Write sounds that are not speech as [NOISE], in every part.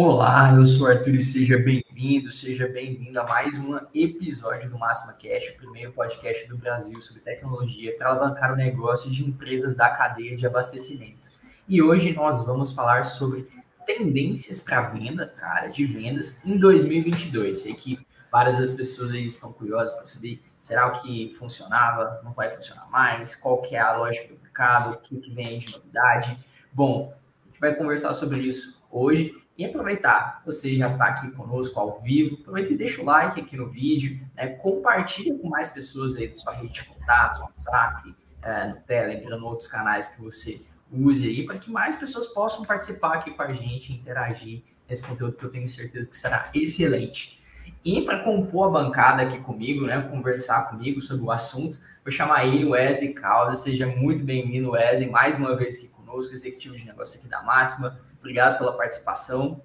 Olá, eu sou o Arthur e seja bem-vindo, seja bem-vindo a mais um episódio do Máxima Cash, o primeiro podcast do Brasil sobre tecnologia para alavancar o negócio de empresas da cadeia de abastecimento. E hoje nós vamos falar sobre tendências para venda, para a área de vendas em 2022. Sei que várias das pessoas estão curiosas para saber será o que funcionava, não vai funcionar mais, qual que é a lógica do mercado, o que, que vem de novidade. Bom, a gente vai conversar sobre isso hoje e aproveitar, você já está aqui conosco ao vivo, aproveita e deixa o like aqui no vídeo, né? compartilha com mais pessoas aí da sua rede de contatos, WhatsApp, é, no Telegram, outros canais que você use aí, para que mais pessoas possam participar aqui com a gente, interagir nesse conteúdo que eu tenho certeza que será excelente. E para compor a bancada aqui comigo, né, conversar comigo sobre o assunto, vou chamar ele, Wesley Caldas. Seja muito bem-vindo, Wesley, mais uma vez aqui conosco, executivo de negócio aqui da Máxima. Obrigado pela participação.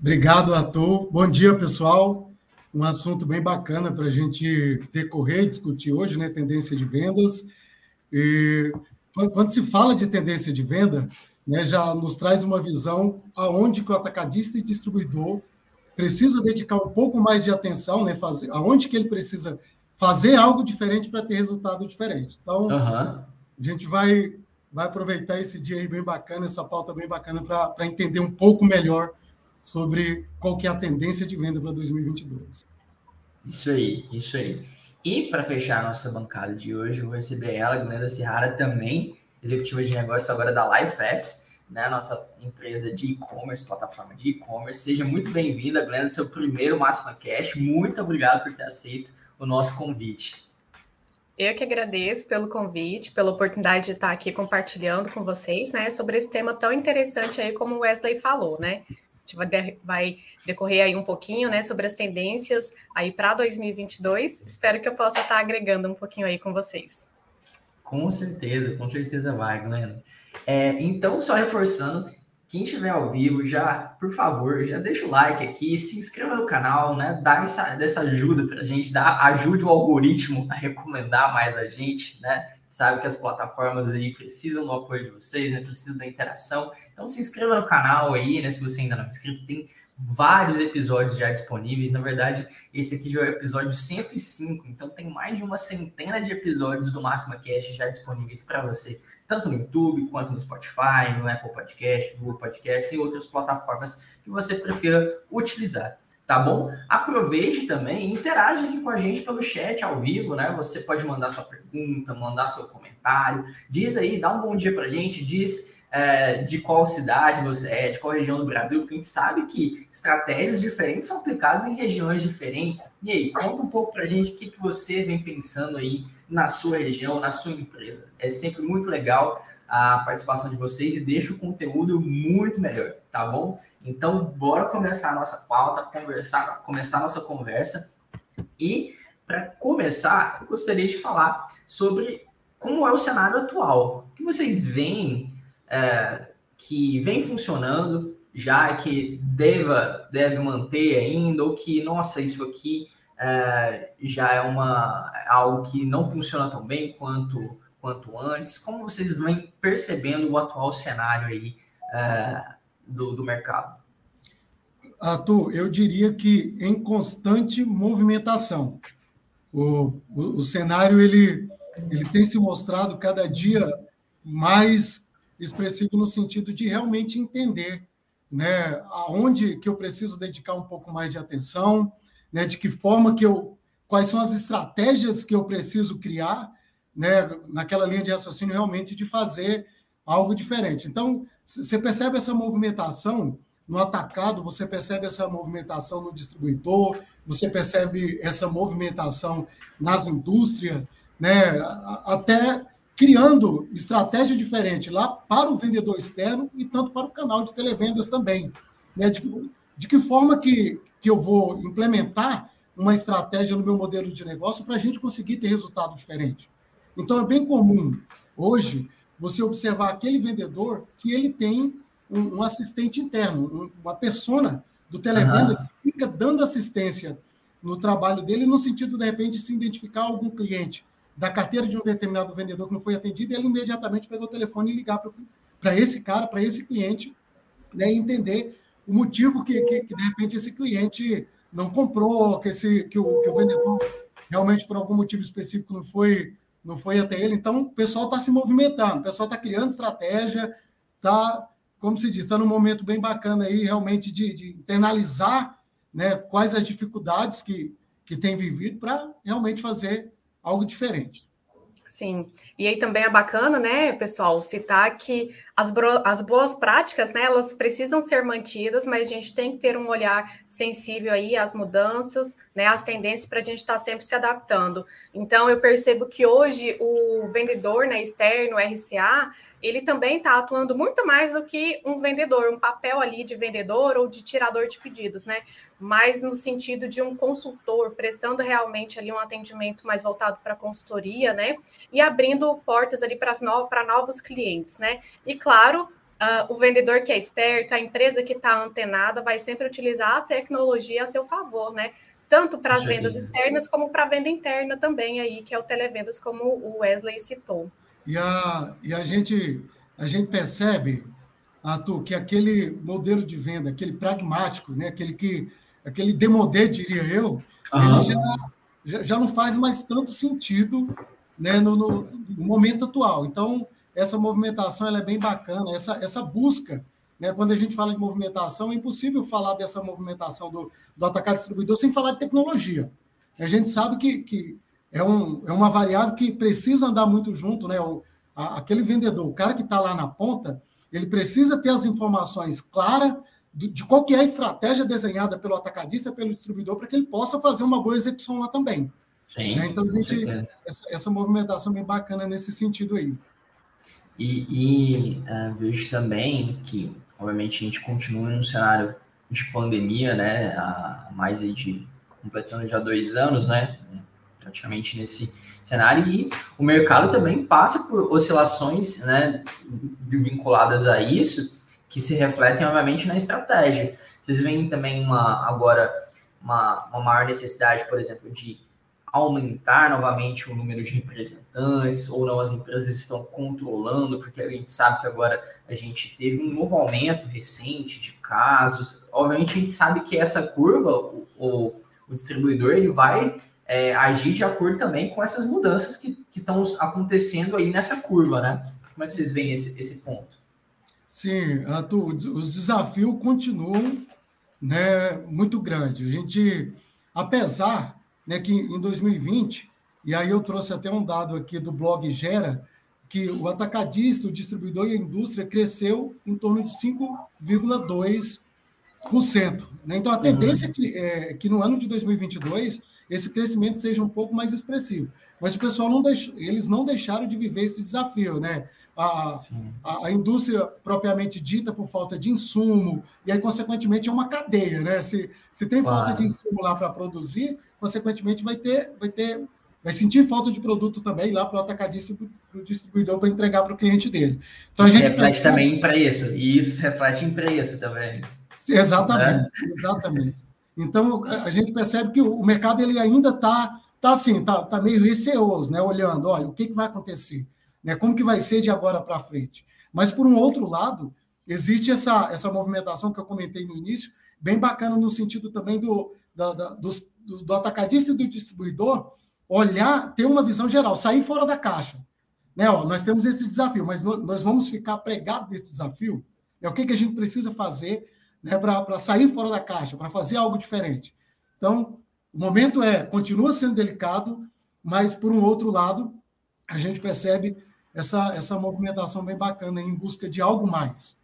Obrigado, Arthur. Bom dia, pessoal. Um assunto bem bacana para a gente decorrer e discutir hoje, né? Tendência de vendas. E quando se fala de tendência de venda, né, já nos traz uma visão aonde que o atacadista e distribuidor precisa dedicar um pouco mais de atenção, né, fazer, aonde que ele precisa fazer algo diferente para ter resultado diferente. Então, uhum. a gente vai vai aproveitar esse dia aí bem bacana, essa pauta bem bacana, para entender um pouco melhor sobre qual que é a tendência de venda para 2022. Isso aí, isso aí. E para fechar a nossa bancada de hoje, eu vou receber ela, Glenda Serrara, também executiva de negócio agora da Life Apps, né, nossa empresa de e-commerce, plataforma de e-commerce. Seja muito bem-vinda, Glenda, seu primeiro Máxima Cash. Muito obrigado por ter aceito o nosso convite. Eu que agradeço pelo convite, pela oportunidade de estar aqui compartilhando com vocês, né, sobre esse tema tão interessante aí como o Wesley falou, né? A gente vai, decorrer aí um pouquinho, né, sobre as tendências aí para 2022. Espero que eu possa estar agregando um pouquinho aí com vocês. Com certeza, com certeza vai, Glenn. É, então, só reforçando, quem estiver ao vivo, já, por favor, já deixa o like aqui, se inscreva no canal, né? Dá essa, dessa ajuda para a gente, dá, ajude o algoritmo [LAUGHS] a recomendar mais a gente, né? Sabe que as plataformas aí precisam do apoio de vocês, né? Precisam da interação. Então se inscreva no canal aí, né? Se você ainda não é inscrito, tem vários episódios já disponíveis. Na verdade, esse aqui já é o episódio 105, então tem mais de uma centena de episódios do Máxima Cast já disponíveis para você tanto no YouTube quanto no Spotify, no Apple Podcast, no Google Podcast e outras plataformas que você prefira utilizar. Tá bom? Aproveite também e interage aqui com a gente pelo chat ao vivo, né? Você pode mandar sua pergunta, mandar seu comentário. Diz aí, dá um bom dia pra gente, diz é, de qual cidade você é, de qual região do Brasil, porque a gente sabe que estratégias diferentes são aplicadas em regiões diferentes. E aí, conta um pouco pra gente o que, que você vem pensando aí na sua região, na sua empresa. É sempre muito legal a participação de vocês e deixa o conteúdo muito melhor, tá bom? Então, bora começar a nossa pauta, conversar, começar a nossa conversa. E para começar, eu gostaria de falar sobre como é o cenário atual. O que vocês veem é, que vem funcionando já que deva, deve manter ainda, ou que, nossa, isso aqui é, já é uma algo que não funciona tão bem quanto quanto antes. Como vocês vêm percebendo o atual cenário aí é, do, do mercado? Arthur, eu diria que em constante movimentação. O, o, o cenário ele, ele tem se mostrado cada dia mais expressivo no sentido de realmente entender né, aonde que eu preciso dedicar um pouco mais de atenção, né, de que forma que eu, quais são as estratégias que eu preciso criar, né, naquela linha de raciocínio realmente de fazer algo diferente. Então, você percebe essa movimentação no atacado, você percebe essa movimentação no distribuidor, você percebe essa movimentação nas indústrias, né, até criando estratégia diferente lá para o vendedor externo e tanto para o canal de televendas também. Né, de, de que forma que, que eu vou implementar uma estratégia no meu modelo de negócio para a gente conseguir ter resultado diferente. Então, é bem comum hoje você observar aquele vendedor que ele tem um, um assistente interno, um, uma persona do televendas uhum. que fica dando assistência no trabalho dele, no sentido, de repente, se identificar algum cliente da carteira de um determinado vendedor que não foi atendido, ele imediatamente pegou o telefone e ligar para esse cara, para esse cliente, né, entender o motivo que, que, que, de repente, esse cliente não comprou, que, esse, que, o, que o vendedor realmente, por algum motivo específico, não foi, não foi até ele. Então, o pessoal está se movimentando, o pessoal está criando estratégia, está, como se diz, está num momento bem bacana aí, realmente, de, de internalizar né, quais as dificuldades que, que tem vivido para realmente fazer algo diferente. Sim, e aí também é bacana, né, pessoal, citar que as, as boas práticas, né, elas precisam ser mantidas, mas a gente tem que ter um olhar sensível aí às mudanças, né, às tendências para a gente estar tá sempre se adaptando. Então, eu percebo que hoje o vendedor, né, externo, RCA, ele também está atuando muito mais do que um vendedor, um papel ali de vendedor ou de tirador de pedidos, né? Mas no sentido de um consultor, prestando realmente ali um atendimento mais voltado para consultoria, né? E abrindo portas ali para no, novos clientes, né? E claro, uh, o vendedor que é esperto, a empresa que está antenada, vai sempre utilizar a tecnologia a seu favor, né? Tanto para as vendas externas como para a venda interna também aí, que é o televendas, como o Wesley citou. E a, e a, gente, a gente percebe, Arthur, que aquele modelo de venda, aquele pragmático, né? aquele que aquele demodé, diria eu, uhum. ele já, já, já, não faz mais tanto sentido né, no, no, no, momento atual. Então, essa movimentação ela é bem bacana, essa, essa busca. Né, quando a gente fala de movimentação, é impossível falar dessa movimentação do, do atacado distribuidor sem falar de tecnologia. A gente sabe que, que é, um, é uma variável que precisa andar muito junto, né? O, a, aquele vendedor, o cara que está lá na ponta, ele precisa ter as informações claras de, de qual que é a estratégia desenhada pelo atacadista, pelo distribuidor, para que ele possa fazer uma boa execução lá também. Sim, né? Então, a gente, essa, essa, movimentação bem bacana nesse sentido aí. E, e uh, vejo também que, obviamente, a gente continua num cenário de pandemia, né? Há mais de completando já dois anos, né? praticamente nesse cenário, e o mercado também passa por oscilações né, vinculadas a isso, que se refletem, obviamente, na estratégia. Vocês veem também uma, agora uma, uma maior necessidade, por exemplo, de aumentar novamente o número de representantes, ou não as empresas estão controlando, porque a gente sabe que agora a gente teve um novo aumento recente de casos. Obviamente a gente sabe que essa curva, o, o, o distribuidor, ele vai é, agir de acordo também com essas mudanças que estão acontecendo aí nessa curva, né? Como é que vocês veem esse, esse ponto? Sim, Arthur, os desafios continuam né, muito grandes. A gente, apesar né, que em 2020, e aí eu trouxe até um dado aqui do blog Gera, que o atacadista, o distribuidor e a indústria cresceu em torno de 5,2%. Né? Então, a tendência uhum. é, que, é que no ano de 2022 esse crescimento seja um pouco mais expressivo. Mas o pessoal não deixou, eles não deixaram de viver esse desafio, né? A, a, a, indústria propriamente dita por falta de insumo, e aí, consequentemente, é uma cadeia, né? Se, se tem claro. falta de insumo lá para produzir, consequentemente, vai ter, vai ter, vai sentir falta de produto também lá para o atacadista e para o distribuidor para entregar para o cliente dele. Então, isso a gente reflete também em preço, e isso reflete em preço também. Exatamente, né? [LAUGHS] exatamente. Então, a gente percebe que o mercado ele ainda está tá assim, tá, tá meio receoso, né? olhando, olha, o que, que vai acontecer? Né? Como que vai ser de agora para frente? Mas, por um outro lado, existe essa, essa movimentação que eu comentei no início, bem bacana no sentido também do, da, da, do, do atacadista e do distribuidor olhar, ter uma visão geral, sair fora da caixa. Né? Ó, nós temos esse desafio, mas nós vamos ficar pregados nesse desafio. É o que, que a gente precisa fazer né, para sair fora da caixa, para fazer algo diferente. Então, o momento é, continua sendo delicado, mas, por um outro lado, a gente percebe essa, essa movimentação bem bacana em busca de algo mais.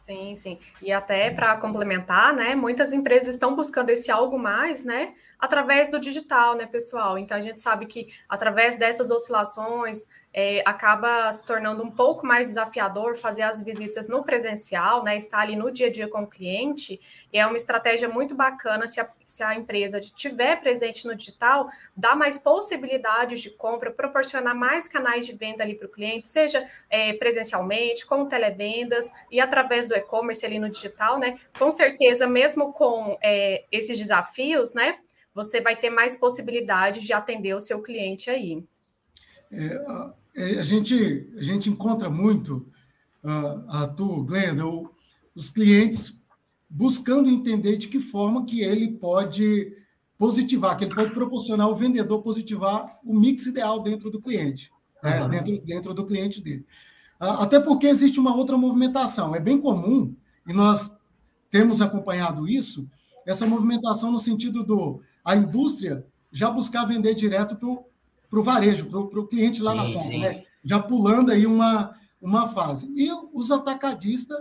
Sim, sim. E até para complementar, né, muitas empresas estão buscando esse algo mais, né, através do digital, né, pessoal? Então a gente sabe que através dessas oscilações é, acaba se tornando um pouco mais desafiador fazer as visitas no presencial, né? Estar ali no dia a dia com o cliente. E é uma estratégia muito bacana se a, se a empresa estiver presente no digital, dá mais possibilidades de compra, proporcionar mais canais de venda ali para o cliente, seja é, presencialmente, com televendas e através do e-commerce ali no digital, né? Com certeza, mesmo com é, esses desafios, né? Você vai ter mais possibilidades de atender o seu cliente aí. É, a, é, a, gente, a gente encontra muito, uh, a tu, Glenda, o, os clientes buscando entender de que forma que ele pode positivar, que ele pode proporcionar ao vendedor positivar o mix ideal dentro do cliente, né? dentro, dentro do cliente dele. Até porque existe uma outra movimentação. É bem comum, e nós temos acompanhado isso, essa movimentação no sentido do a indústria já buscar vender direto para o varejo, para o cliente lá sim, na ponta, né? já pulando aí uma, uma fase. E os atacadistas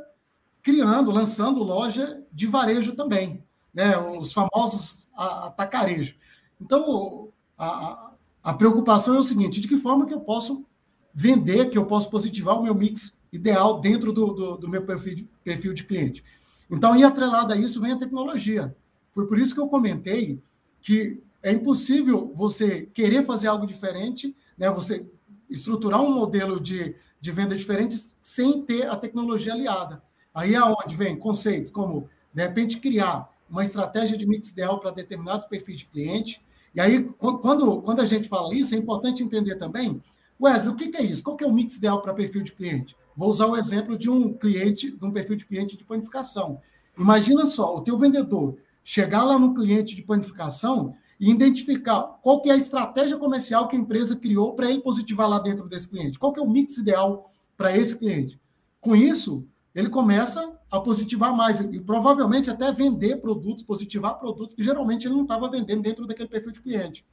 criando, lançando loja de varejo também, né? os famosos atacarejo. Então, a, a preocupação é o seguinte: de que forma que eu posso vender, que eu posso positivar o meu mix ideal dentro do, do, do meu perfil de, perfil de cliente? Então, e atrelado a isso vem a tecnologia. Foi por isso que eu comentei que é impossível você querer fazer algo diferente, né? você estruturar um modelo de, de venda diferente sem ter a tecnologia aliada. Aí é onde vem conceitos como, de repente, criar uma estratégia de mix ideal para determinados perfis de cliente. E aí, quando, quando a gente fala isso, é importante entender também, Wesley, o que, que é isso? Qual que é o mix ideal para perfil de cliente? Vou usar o exemplo de um cliente, de um perfil de cliente de panificação. Imagina só, o teu vendedor chegar lá no cliente de panificação e identificar qual que é a estratégia comercial que a empresa criou para ele positivar lá dentro desse cliente. Qual que é o mix ideal para esse cliente? Com isso, ele começa a positivar mais e provavelmente até vender produtos, positivar produtos que geralmente ele não estava vendendo dentro daquele perfil de cliente.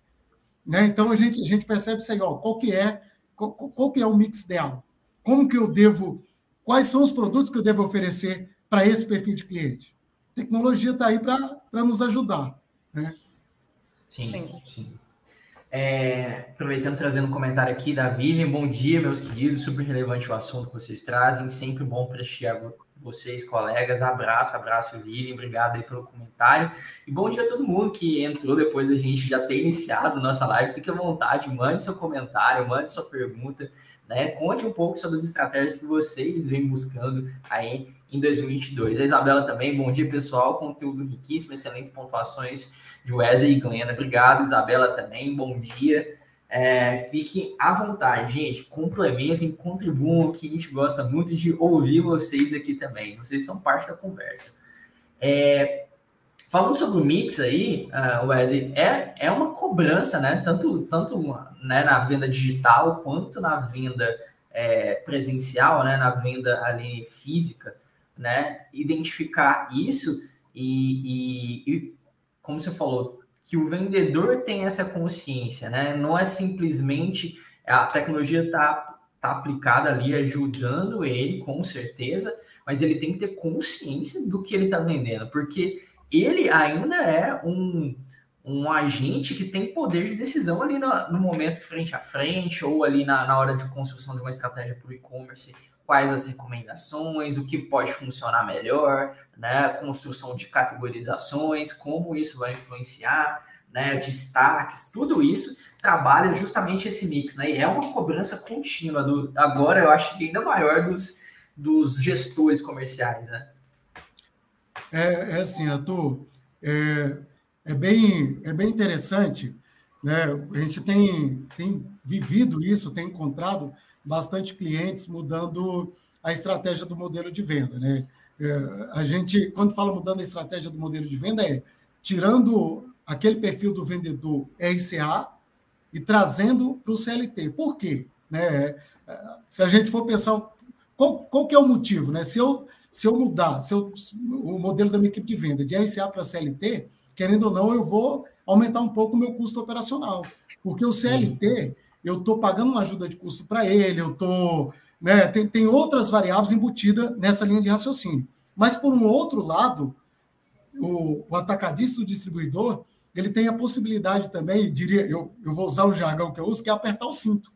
Né? Então a gente, a gente percebe isso aí, ó, qual que é qual, qual que é o mix ideal? Como que eu devo, quais são os produtos que eu devo oferecer para esse perfil de cliente? Tecnologia está aí para nos ajudar. Né? Sim, sim. sim. É, aproveitando trazendo um comentário aqui da Vivian, bom dia, meus queridos, super relevante o assunto que vocês trazem, sempre bom prestigiar vocês, colegas, abraço, abraço, Vivian, obrigado aí pelo comentário, e bom dia a todo mundo que entrou depois da gente já ter iniciado nossa live, fique à vontade, mande seu comentário, mande sua pergunta, né, conte um pouco sobre as estratégias que vocês vêm buscando aí em 2022. A Isabela também, bom dia, pessoal, conteúdo riquíssimo, excelentes pontuações, de Wesley e Glenda. Obrigado, Isabela, também. Bom dia. É, fiquem à vontade, gente. Complementem, contribuam, que a gente gosta muito de ouvir vocês aqui também. Vocês são parte da conversa. É, falando sobre o mix aí, uh, Wesley, é, é uma cobrança, né? Tanto, tanto né, na venda digital quanto na venda é, presencial, né? Na venda ali física, né? Identificar isso e, e, e como você falou, que o vendedor tem essa consciência, né? Não é simplesmente a tecnologia está tá aplicada ali, ajudando ele, com certeza, mas ele tem que ter consciência do que ele está vendendo, porque ele ainda é um, um agente que tem poder de decisão ali no, no momento frente a frente, ou ali na, na hora de construção de uma estratégia para o e-commerce, quais as recomendações, o que pode funcionar melhor, né? Construção de categorizações, como isso vai influenciar, né? Destaques, tudo isso trabalha justamente esse mix, né? E é uma cobrança contínua do agora eu acho que ainda maior dos, dos gestores comerciais, né? É, é assim, Arthur, é, é, bem, é bem interessante, né? A gente tem, tem vivido isso, tem encontrado bastante clientes mudando a estratégia do modelo de venda. Né? É, a gente, quando fala mudando a estratégia do modelo de venda, é tirando aquele perfil do vendedor RCA e trazendo para o CLT. Por quê? Né? Se a gente for pensar, qual, qual que é o motivo? Né? Se, eu, se eu mudar se eu, o modelo da minha equipe de venda de RCA para CLT, querendo ou não, eu vou aumentar um pouco o meu custo operacional. Porque o CLT, eu estou pagando uma ajuda de custo para ele, eu estou. Né, tem, tem outras variáveis embutidas nessa linha de raciocínio. Mas, por um outro lado, o, o atacadista, o distribuidor, ele tem a possibilidade também, diria, eu, eu vou usar o jargão que eu uso, que é apertar o cinto.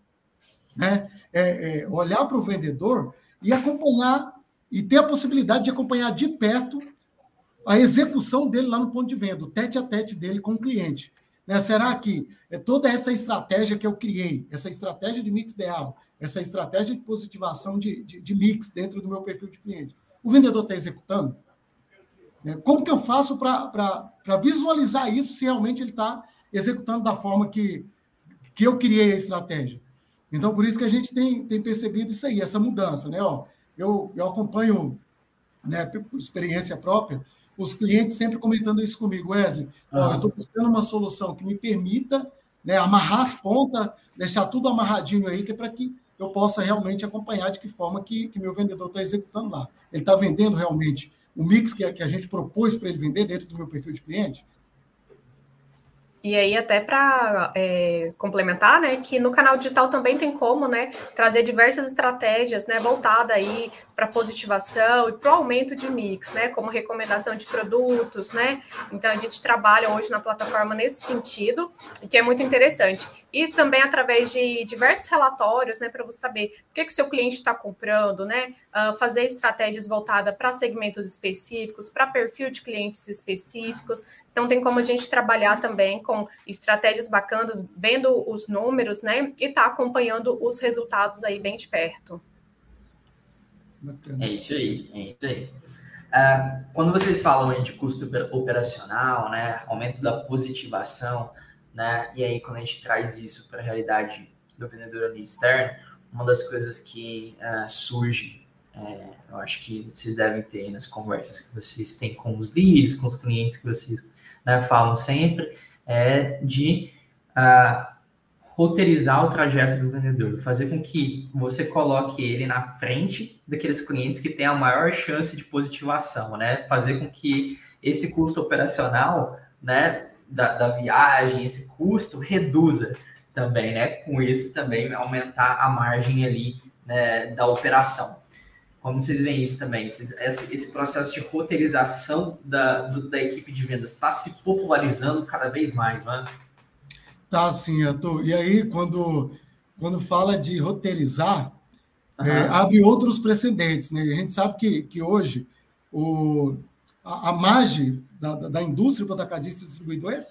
Né? É, é olhar para o vendedor e acompanhar, e ter a possibilidade de acompanhar de perto a execução dele lá no ponto de venda, o tete a tete dele com o cliente. Né? Será que é toda essa estratégia que eu criei, essa estratégia de mix ideal, essa estratégia de positivação de, de, de mix dentro do meu perfil de cliente, o vendedor está executando? É, como que eu faço para visualizar isso se realmente ele está executando da forma que, que eu criei a estratégia? Então, por isso que a gente tem, tem percebido isso aí, essa mudança. Né? Ó, eu, eu acompanho né, por experiência própria, os clientes sempre comentando isso comigo, Wesley, eu estou buscando uma solução que me permita né, amarrar as pontas, deixar tudo amarradinho aí, que é para que eu possa realmente acompanhar de que forma que, que meu vendedor está executando lá. Ele está vendendo realmente o mix que, que a gente propôs para ele vender dentro do meu perfil de cliente? E aí, até para é, complementar, né, que no canal digital também tem como, né, trazer diversas estratégias, né, voltada aí para positivação e para o aumento de mix, né, como recomendação de produtos, né. Então a gente trabalha hoje na plataforma nesse sentido, e que é muito interessante. E também através de diversos relatórios, né, para você saber o que, que o seu cliente está comprando, né, uh, fazer estratégias voltadas para segmentos específicos, para perfil de clientes específicos, então, tem como a gente trabalhar também com estratégias bacanas, vendo os números, né? E tá acompanhando os resultados aí bem de perto. É isso aí, é isso aí. Uh, quando vocês falam aí de custo operacional, né, aumento da positivação, né, e aí quando a gente traz isso para a realidade do vendedor ali externo, uma das coisas que uh, surge, é, eu acho que vocês devem ter nas conversas que vocês têm com os leads, com os clientes que vocês né, falam sempre, é de uh, roteirizar o trajeto do vendedor, fazer com que você coloque ele na frente daqueles clientes que têm a maior chance de positivação, né? Fazer com que esse custo operacional, né, da, da viagem, esse custo reduza também, né? Com isso também aumentar a margem ali né, da operação. Como vocês veem isso também? Esse, processo de roteirização da, da equipe de vendas está se popularizando cada vez mais, não é? Tá, sim, Arthur. E aí, quando, quando fala de roteirizar, uhum. é, abre outros precedentes. Né? A gente sabe que, que hoje o, a, a margem da, da, indústria do atacadista e distribuidor é,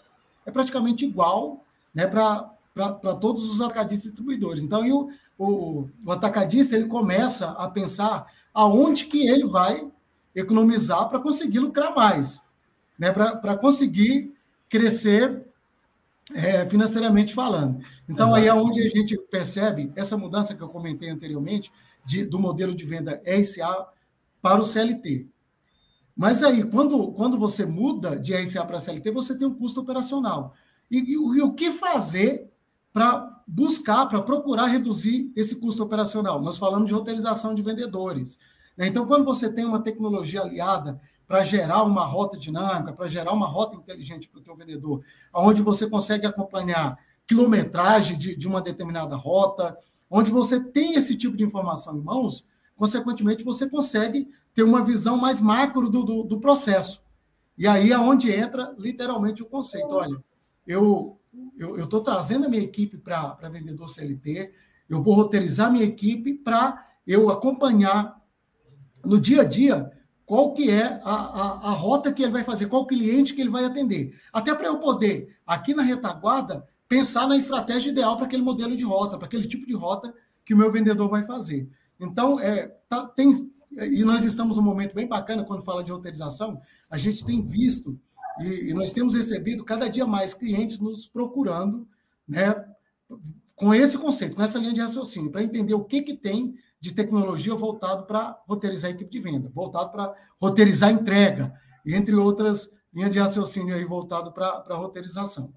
é praticamente igual né, para todos os atacadistas e distribuidores. Então, o, o, o atacadista ele começa a pensar aonde que ele vai economizar para conseguir lucrar mais, né? para conseguir crescer é, financeiramente falando. Então, aí é onde a gente percebe essa mudança que eu comentei anteriormente, de, do modelo de venda RCA para o CLT. Mas aí, quando, quando você muda de RCA para CLT, você tem um custo operacional. E, e, e o que fazer para buscar, para procurar reduzir esse custo operacional. Nós falamos de roteirização de vendedores. Né? Então, quando você tem uma tecnologia aliada para gerar uma rota dinâmica, para gerar uma rota inteligente para o teu vendedor, onde você consegue acompanhar quilometragem de, de uma determinada rota, onde você tem esse tipo de informação em mãos, consequentemente, você consegue ter uma visão mais macro do, do, do processo. E aí é onde entra literalmente o conceito. Olha, eu eu estou trazendo a minha equipe para vendedor CLT, eu vou roteirizar minha equipe para eu acompanhar no dia a dia qual que é a, a, a, rota que ele vai fazer, qual cliente que ele vai atender. Até para eu poder, aqui na retaguarda, pensar na estratégia ideal para aquele modelo de rota, para aquele tipo de rota que o meu vendedor vai fazer. Então, é, tá, tem, e nós estamos num momento bem bacana quando fala de roteirização, a gente tem visto e, e nós temos recebido cada dia mais clientes nos procurando, né, com esse conceito, com essa linha de raciocínio, para entender o que, que tem de tecnologia voltado para roteirizar a equipe de venda, voltado para roteirizar a entrega, entre outras linhas de raciocínio aí voltado para a roteirização.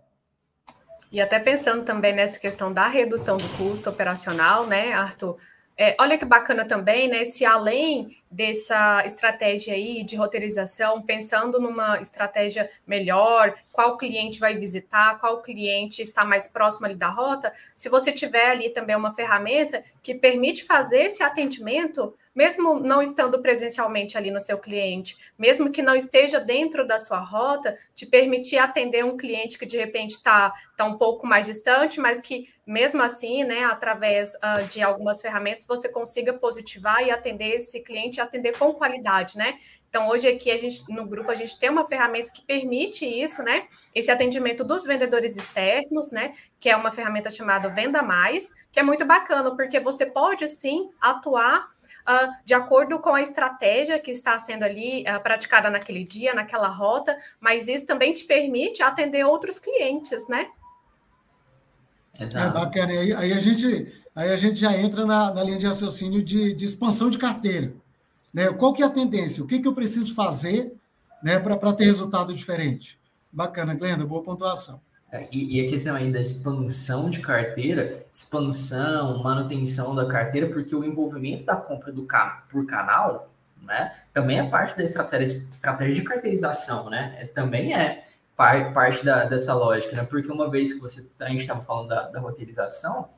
E até pensando também nessa questão da redução do custo operacional, né, Arthur? É, olha que bacana também, né? Se além dessa estratégia aí de roteirização, pensando numa estratégia melhor, qual cliente vai visitar, qual cliente está mais próximo ali da rota, se você tiver ali também uma ferramenta que permite fazer esse atendimento mesmo não estando presencialmente ali no seu cliente, mesmo que não esteja dentro da sua rota, te permitir atender um cliente que de repente está tá um pouco mais distante, mas que mesmo assim, né, através uh, de algumas ferramentas, você consiga positivar e atender esse cliente e atender com qualidade, né? Então, hoje aqui a gente, no grupo, a gente tem uma ferramenta que permite isso, né? Esse atendimento dos vendedores externos, né? Que é uma ferramenta chamada Venda Mais, que é muito bacana, porque você pode sim atuar uh, de acordo com a estratégia que está sendo ali uh, praticada naquele dia, naquela rota, mas isso também te permite atender outros clientes, né? Exato. É bacana. Aí, aí, a, gente, aí a gente já entra na, na linha de raciocínio de, de expansão de carteira. Né? Qual que é a tendência? O que, que eu preciso fazer né, para ter resultado diferente? Bacana, Glenda, boa pontuação. É, e, e, a questão aí da expansão de carteira, expansão, manutenção da carteira, porque o envolvimento da compra do carro por canal, né, também é parte da estratégia, estratégia de carteirização, né? É, também é par, parte da, dessa lógica, né? Porque uma vez que você a gente estava falando da, da, roteirização,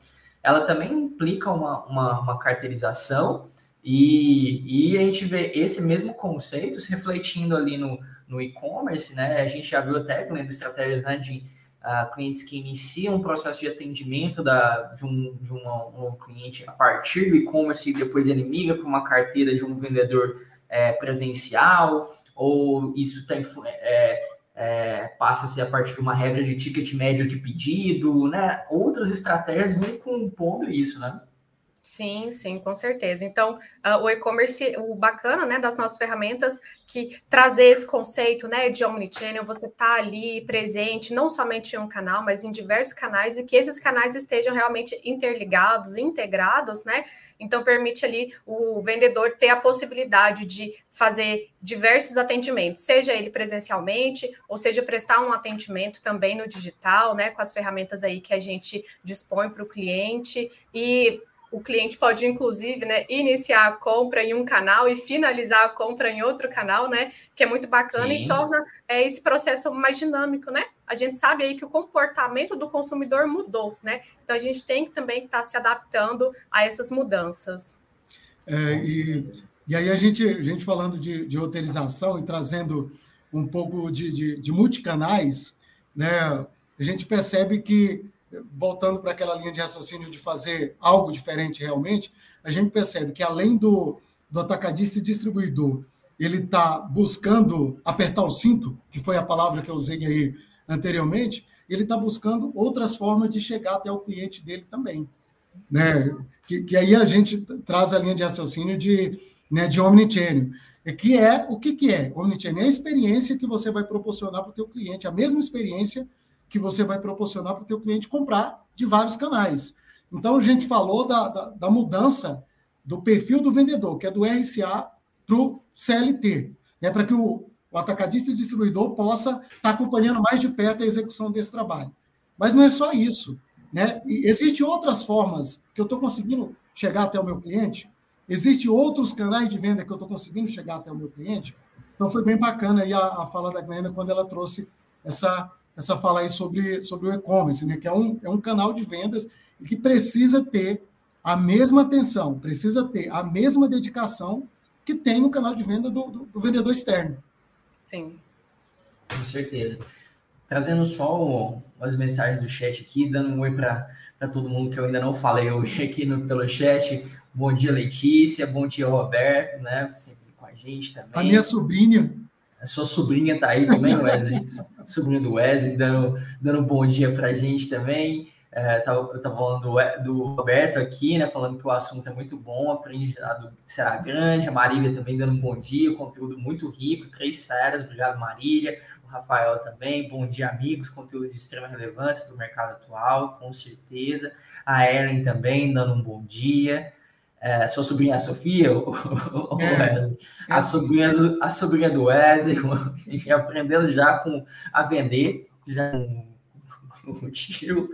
ela também implica uma, uma, uma carteirização e, e a gente vê esse mesmo conceito se refletindo ali no, no e-commerce, né? A gente já viu até lendo estratégias né, de uh, clientes que iniciam um processo de atendimento da, de, um, de um, cliente a partir do e-commerce e depois ele migra para uma carteira de um vendedor é, presencial, ou isso tem, é, é, passa a ser a partir de uma regra de ticket médio de pedido, né? Outras estratégias vão compondo isso, né? Sim, sim, com certeza. Então, uh, o e-commerce, o bacana, né, das nossas ferramentas, que trazer esse conceito, né, de omnichannel, você tá ali presente, não somente em um canal, mas em diversos canais, e que esses canais estejam realmente interligados, integrados, né? Então, permite ali o vendedor ter a possibilidade de fazer diversos atendimentos, seja ele presencialmente, ou seja, prestar um atendimento também no digital, né, com as ferramentas aí que a gente dispõe para o cliente, e o cliente pode, inclusive, né, iniciar a compra em um canal e finalizar a compra em outro canal, né? Que é muito bacana Sim. e torna é, esse processo mais dinâmico, né? A gente sabe aí que o comportamento do consumidor mudou, né? Então a gente tem que também estar tá se adaptando a essas mudanças. É, e, e aí a gente, a gente falando de, de roteirização e trazendo um pouco de, de, de multicanais, né? A gente percebe que voltando para aquela linha de raciocínio de fazer algo diferente realmente, a gente percebe que além do, do atacadista e distribuidor, ele está buscando apertar o cinto, que foi a palavra que eu usei aí anteriormente, ele está buscando outras formas de chegar até o cliente dele também. Né? Que, que aí a gente traz a linha de raciocínio de, né, de omnichannel, que é o que, que é? Omnichannel é a experiência que você vai proporcionar para o teu cliente, a mesma experiência que você vai proporcionar para o teu cliente comprar de vários canais. Então, a gente falou da, da, da mudança do perfil do vendedor, que é do RCA para o CLT, né, para que o, o atacadista e distribuidor possa estar tá acompanhando mais de perto a execução desse trabalho. Mas não é só isso. Né? Existem outras formas que eu estou conseguindo chegar até o meu cliente, existem outros canais de venda que eu estou conseguindo chegar até o meu cliente. Então, foi bem bacana aí a, a fala da Glenda quando ela trouxe essa essa fala aí sobre, sobre o e-commerce, né? que é um, é um canal de vendas e que precisa ter a mesma atenção, precisa ter a mesma dedicação que tem no canal de venda do, do, do vendedor externo. Sim. Com certeza. Trazendo só as mensagens do chat aqui, dando um oi para todo mundo que eu ainda não falei hoje [LAUGHS] aqui no, pelo chat. Bom dia, Letícia. Bom dia, Roberto, né? Sempre com a gente também. A minha sobrinha. A sua sobrinha tá aí também, Wesley. [LAUGHS] sobrinha do Wesley, dando, dando um bom dia para a gente também. É, tava, eu estava falando do, do, Roberto aqui, né? Falando que o assunto é muito bom, aprendizado será grande. A Marília também dando um bom dia, conteúdo muito rico, três feras. Obrigado, Marília. O Rafael também, bom dia, amigos. Conteúdo de extrema relevância para o mercado atual, com certeza. A Ellen também dando um bom dia é, sua sobrinha Sofia, é, a, sobrinha do, a sobrinha do Wesley, [LAUGHS] a gente aprendendo já com a vender, já o tio,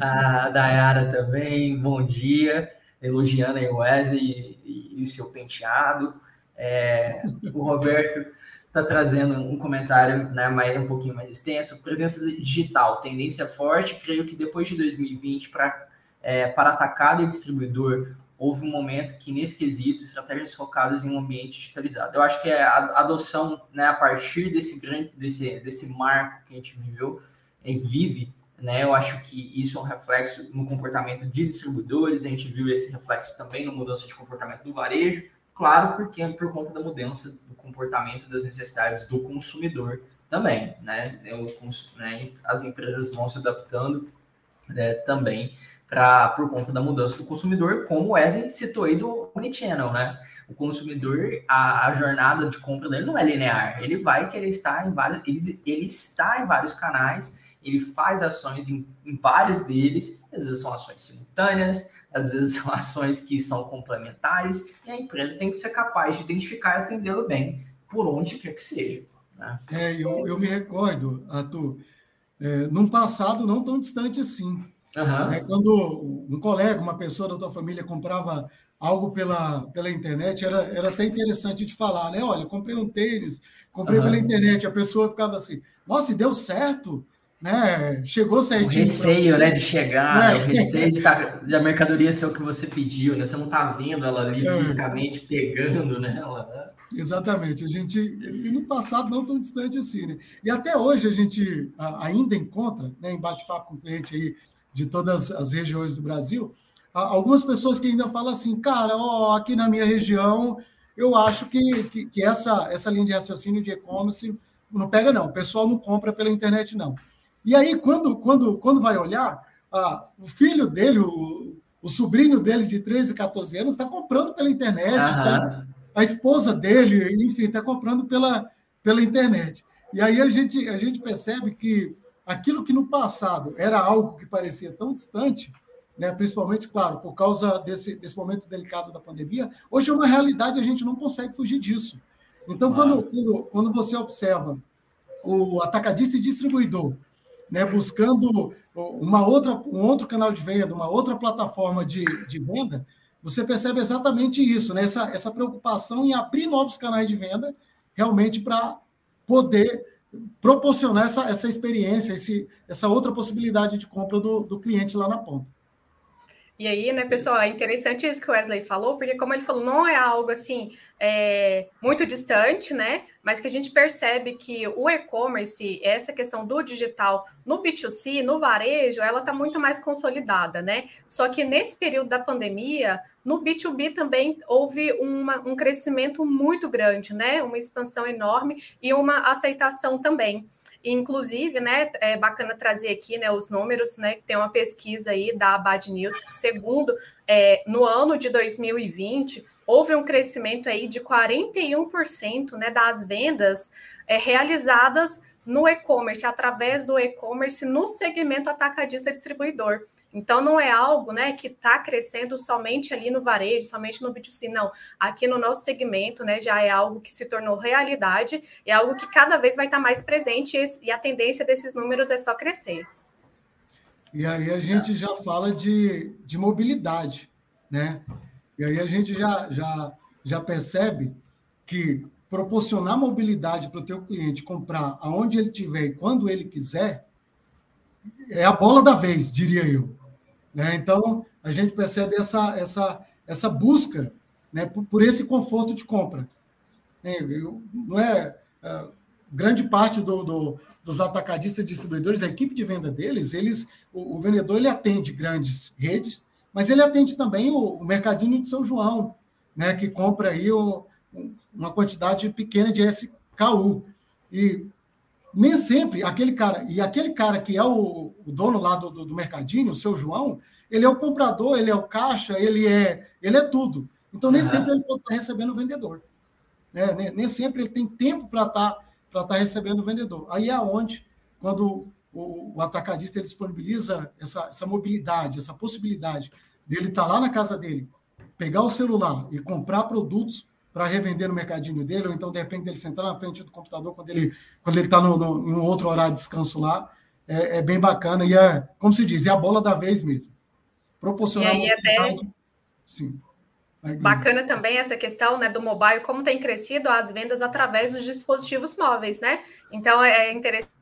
a Dayara também, bom dia, elogiando aí o Wesley e, e o seu penteado. É, o Roberto está trazendo um comentário né, mais, um pouquinho mais extenso. Presença digital, tendência forte, creio que depois de 2020, pra, é, para atacado e distribuidor, houve um momento que, nesse quesito, estratégias focadas em um ambiente digitalizado. Eu acho que é a adoção, né, a partir desse grande, desse, desse marco que a gente viveu, e vive, né, eu acho que isso é um reflexo no comportamento de distribuidores, a gente viu esse reflexo também na mudança de comportamento do varejo, claro, porque é por conta da mudança do comportamento das necessidades do consumidor também, né, eu, né as empresas vão se adaptando né, também pra, por conta da mudança do consumidor, como o Wesley citou aí do Omnichannel, né? O consumidor, a, a, jornada de compra dele não é linear, ele vai querer estar em vários, ele, ele está em vários canais ele faz ações em, em vários deles, às vezes são ações simultâneas, às vezes [LAUGHS] são ações que são complementares, e a empresa tem que ser capaz de identificar e atendê-lo bem, por onde quer que seja. Né? É, eu, eu me recordo, Arthur, é, num passado não tão distante assim, uhum. é, quando um colega, uma pessoa da tua família comprava algo pela, pela internet, era, era até interessante de falar, né? Olha, comprei um tênis, comprei uhum. pela internet, a pessoa ficava assim, nossa, e deu certo? Né? Chegou certinho. O receio, né, de chegar, né? o receio de, tá, de, a mercadoria ser o que você pediu, né? Você não está vendo ela ali é. fisicamente pegando nela, né? Exatamente. A gente, e no passado não tão distante assim, né? E até hoje a gente ainda encontra, né, em bate-papo com cliente aí de todas as regiões do Brasil, algumas pessoas que ainda falam assim, cara, ó, aqui na minha região, eu acho que, que, que essa, essa linha de raciocínio de e-commerce não pega, não. O pessoal não compra pela internet, não. E aí, quando, quando, quando vai olhar, ah, o filho dele, o, o sobrinho dele de 13, 14 anos, está comprando pela internet. Uhum. Tá, a esposa dele, enfim, está comprando pela, pela internet. E aí a gente, a gente percebe que aquilo que no passado era algo que parecia tão distante, né, principalmente, claro, por causa desse, desse momento delicado da pandemia, hoje é uma realidade, a gente não consegue fugir disso. Então, quando, quando, quando você observa o atacadista e distribuidor né, buscando uma outra, um outro canal de venda, uma outra plataforma de, de venda, você percebe exatamente isso, né? essa, essa preocupação em abrir novos canais de venda, realmente para poder proporcionar essa, essa experiência, esse, essa outra possibilidade de compra do, do cliente lá na ponta. E aí, né, pessoal, é interessante isso que o Wesley falou, porque como ele falou, não é algo assim é, muito distante, né? Mas que a gente percebe que o e-commerce, essa questão do digital no B2C, no varejo, ela está muito mais consolidada, né? Só que nesse período da pandemia, no B2B também houve uma, um crescimento muito grande, né? Uma expansão enorme e uma aceitação também. Inclusive, né, é bacana trazer aqui, né, os números, né, que tem uma pesquisa aí da Bad News, segundo, é, no ano de 2020, houve um crescimento aí de 41%, né, das vendas é, realizadas no e-commerce, através do e-commerce no segmento atacadista distribuidor. Então, não é algo né, que está crescendo somente ali no varejo, somente no B2C, não. Aqui no nosso segmento, né, já é algo que se tornou realidade, é algo que cada vez vai estar tá mais presente e a tendência desses números é só crescer. E aí a gente já fala de, de mobilidade, né? E aí a gente já, já, já percebe que proporcionar mobilidade para o teu cliente comprar aonde ele estiver e quando ele quiser é a bola da vez, diria eu. Né? Então, a gente percebe essa, essa, essa busca né, por, por esse conforto de compra. Eu, não é, é, grande parte do, do, dos atacadistas e distribuidores, a equipe de venda deles, eles, o, o, vendedor ele atende grandes redes, mas ele atende também o, o mercadinho de São João, né, que compra aí o, uma quantidade pequena de SKU. E nem sempre aquele cara, e aquele cara que é o, o dono lá do, do, do, mercadinho, o seu João, ele é o comprador, ele é o caixa, ele é, ele é tudo. Então, nem uhum. sempre ele pode estar recebendo o vendedor. Né? Nem, nem sempre ele tem tempo para estar para estar recebendo o vendedor. Aí é onde, quando o, o atacadista ele disponibiliza essa, essa mobilidade, essa possibilidade dele estar lá na casa dele, pegar o celular e comprar produtos para revender no mercadinho dele, ou então, de repente, ele sentar na frente do computador quando ele quando ele está em um outro horário de descanso lá, é, é, bem bacana e é, como se diz, é a bola da vez mesmo. Proporcionar e aí, até... Sim. Bacana também essa questão né, do mobile, como tem crescido as vendas através dos dispositivos móveis, né? Então é interessante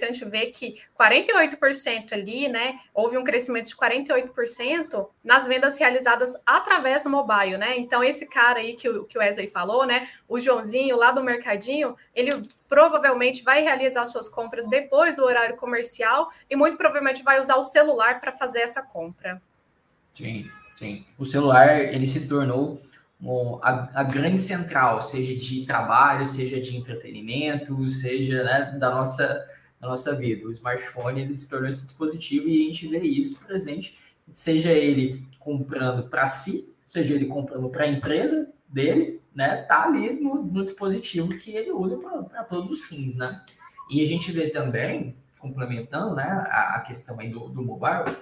interessante ver que 48% ali, né? Houve um crescimento de 48% nas vendas realizadas através do mobile, né? Então, esse cara aí que o, que o Wesley falou, né? O Joãozinho lá do Mercadinho, ele provavelmente vai realizar suas compras depois do horário comercial e muito provavelmente vai usar o celular para fazer essa compra. Sim, sim. O celular, ele se tornou a, a, grande central, seja de trabalho, seja de entretenimento, seja né, da nossa na nossa vida. O smartphone ele se tornou esse dispositivo e a gente vê isso presente, seja ele comprando para si, seja ele comprando para a empresa dele, né? Tá ali no, no dispositivo que ele usa para todos os fins, né? E a gente vê também complementando né, a, a questão aí do, do mobile,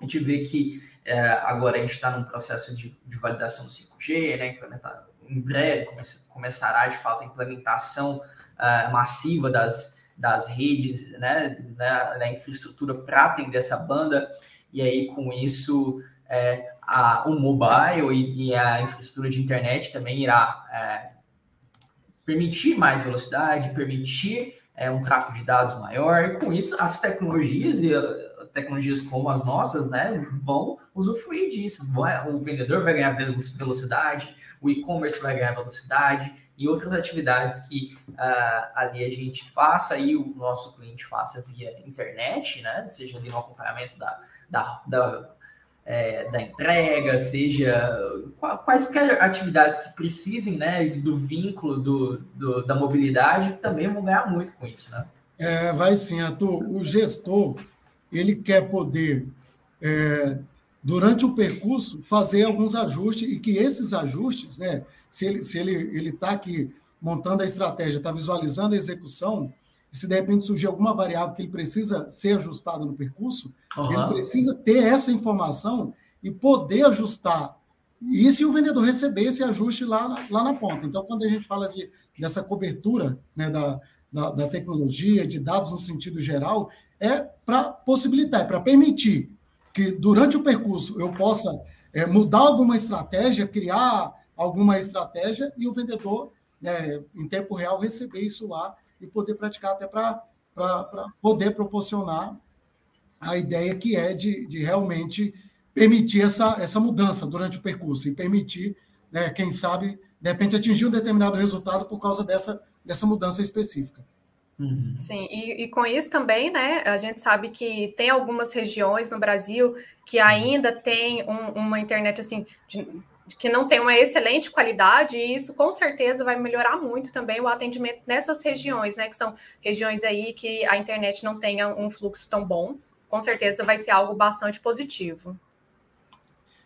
a gente vê que é, agora a gente está num processo de, de, validação do 5G, né, implementar, em breve come, começará de fato a implementação uh, massiva das, das redes, né, da, da infraestrutura para atender essa banda, e aí com isso é, a, o mobile e, e, a infraestrutura de internet também irá é, permitir mais velocidade, permitir é, um tráfego de dados maior, e com isso as tecnologias e uh, tecnologias como as nossas, né, vão usufruir disso. O vendedor vai ganhar velocidade, o e-commerce vai ganhar velocidade e outras atividades que uh, ali a gente faça e o nosso cliente faça via internet, né, seja ali no acompanhamento da, da, da é, da entrega, seja quaisquer atividades que precisem né, do vínculo do, do, da mobilidade, também vão ganhar muito com isso. Né? É, vai sim, Arthur. O gestor ele quer poder, é, durante o percurso, fazer alguns ajustes e que esses ajustes, né, se ele está se ele, ele tá aqui montando a estratégia, está visualizando a execução, se de repente surgir alguma variável que ele precisa ser ajustado no percurso, uhum. ele precisa ter essa informação e poder ajustar. E se o vendedor receber esse ajuste lá, na, lá na ponta. Então, quando a gente fala de, dessa cobertura né, da, da, da tecnologia, de dados no sentido geral, é para possibilitar, é para permitir que durante o percurso eu possa é, mudar alguma estratégia, criar alguma estratégia e o vendedor, né, em tempo real, receber isso lá e poder praticar até para poder proporcionar a ideia que é de, de realmente permitir essa, essa mudança durante o percurso e permitir, né, quem sabe, de repente atingir um determinado resultado por causa dessa, dessa mudança específica. Uhum. Sim, e, e, com isso também, né, a gente sabe que tem algumas regiões no Brasil que ainda tem um, uma internet assim de, que não tem uma excelente qualidade, e isso com certeza vai melhorar muito também o atendimento nessas regiões, né? Que são regiões aí que a internet não tenha um fluxo tão bom. Com certeza vai ser algo bastante positivo.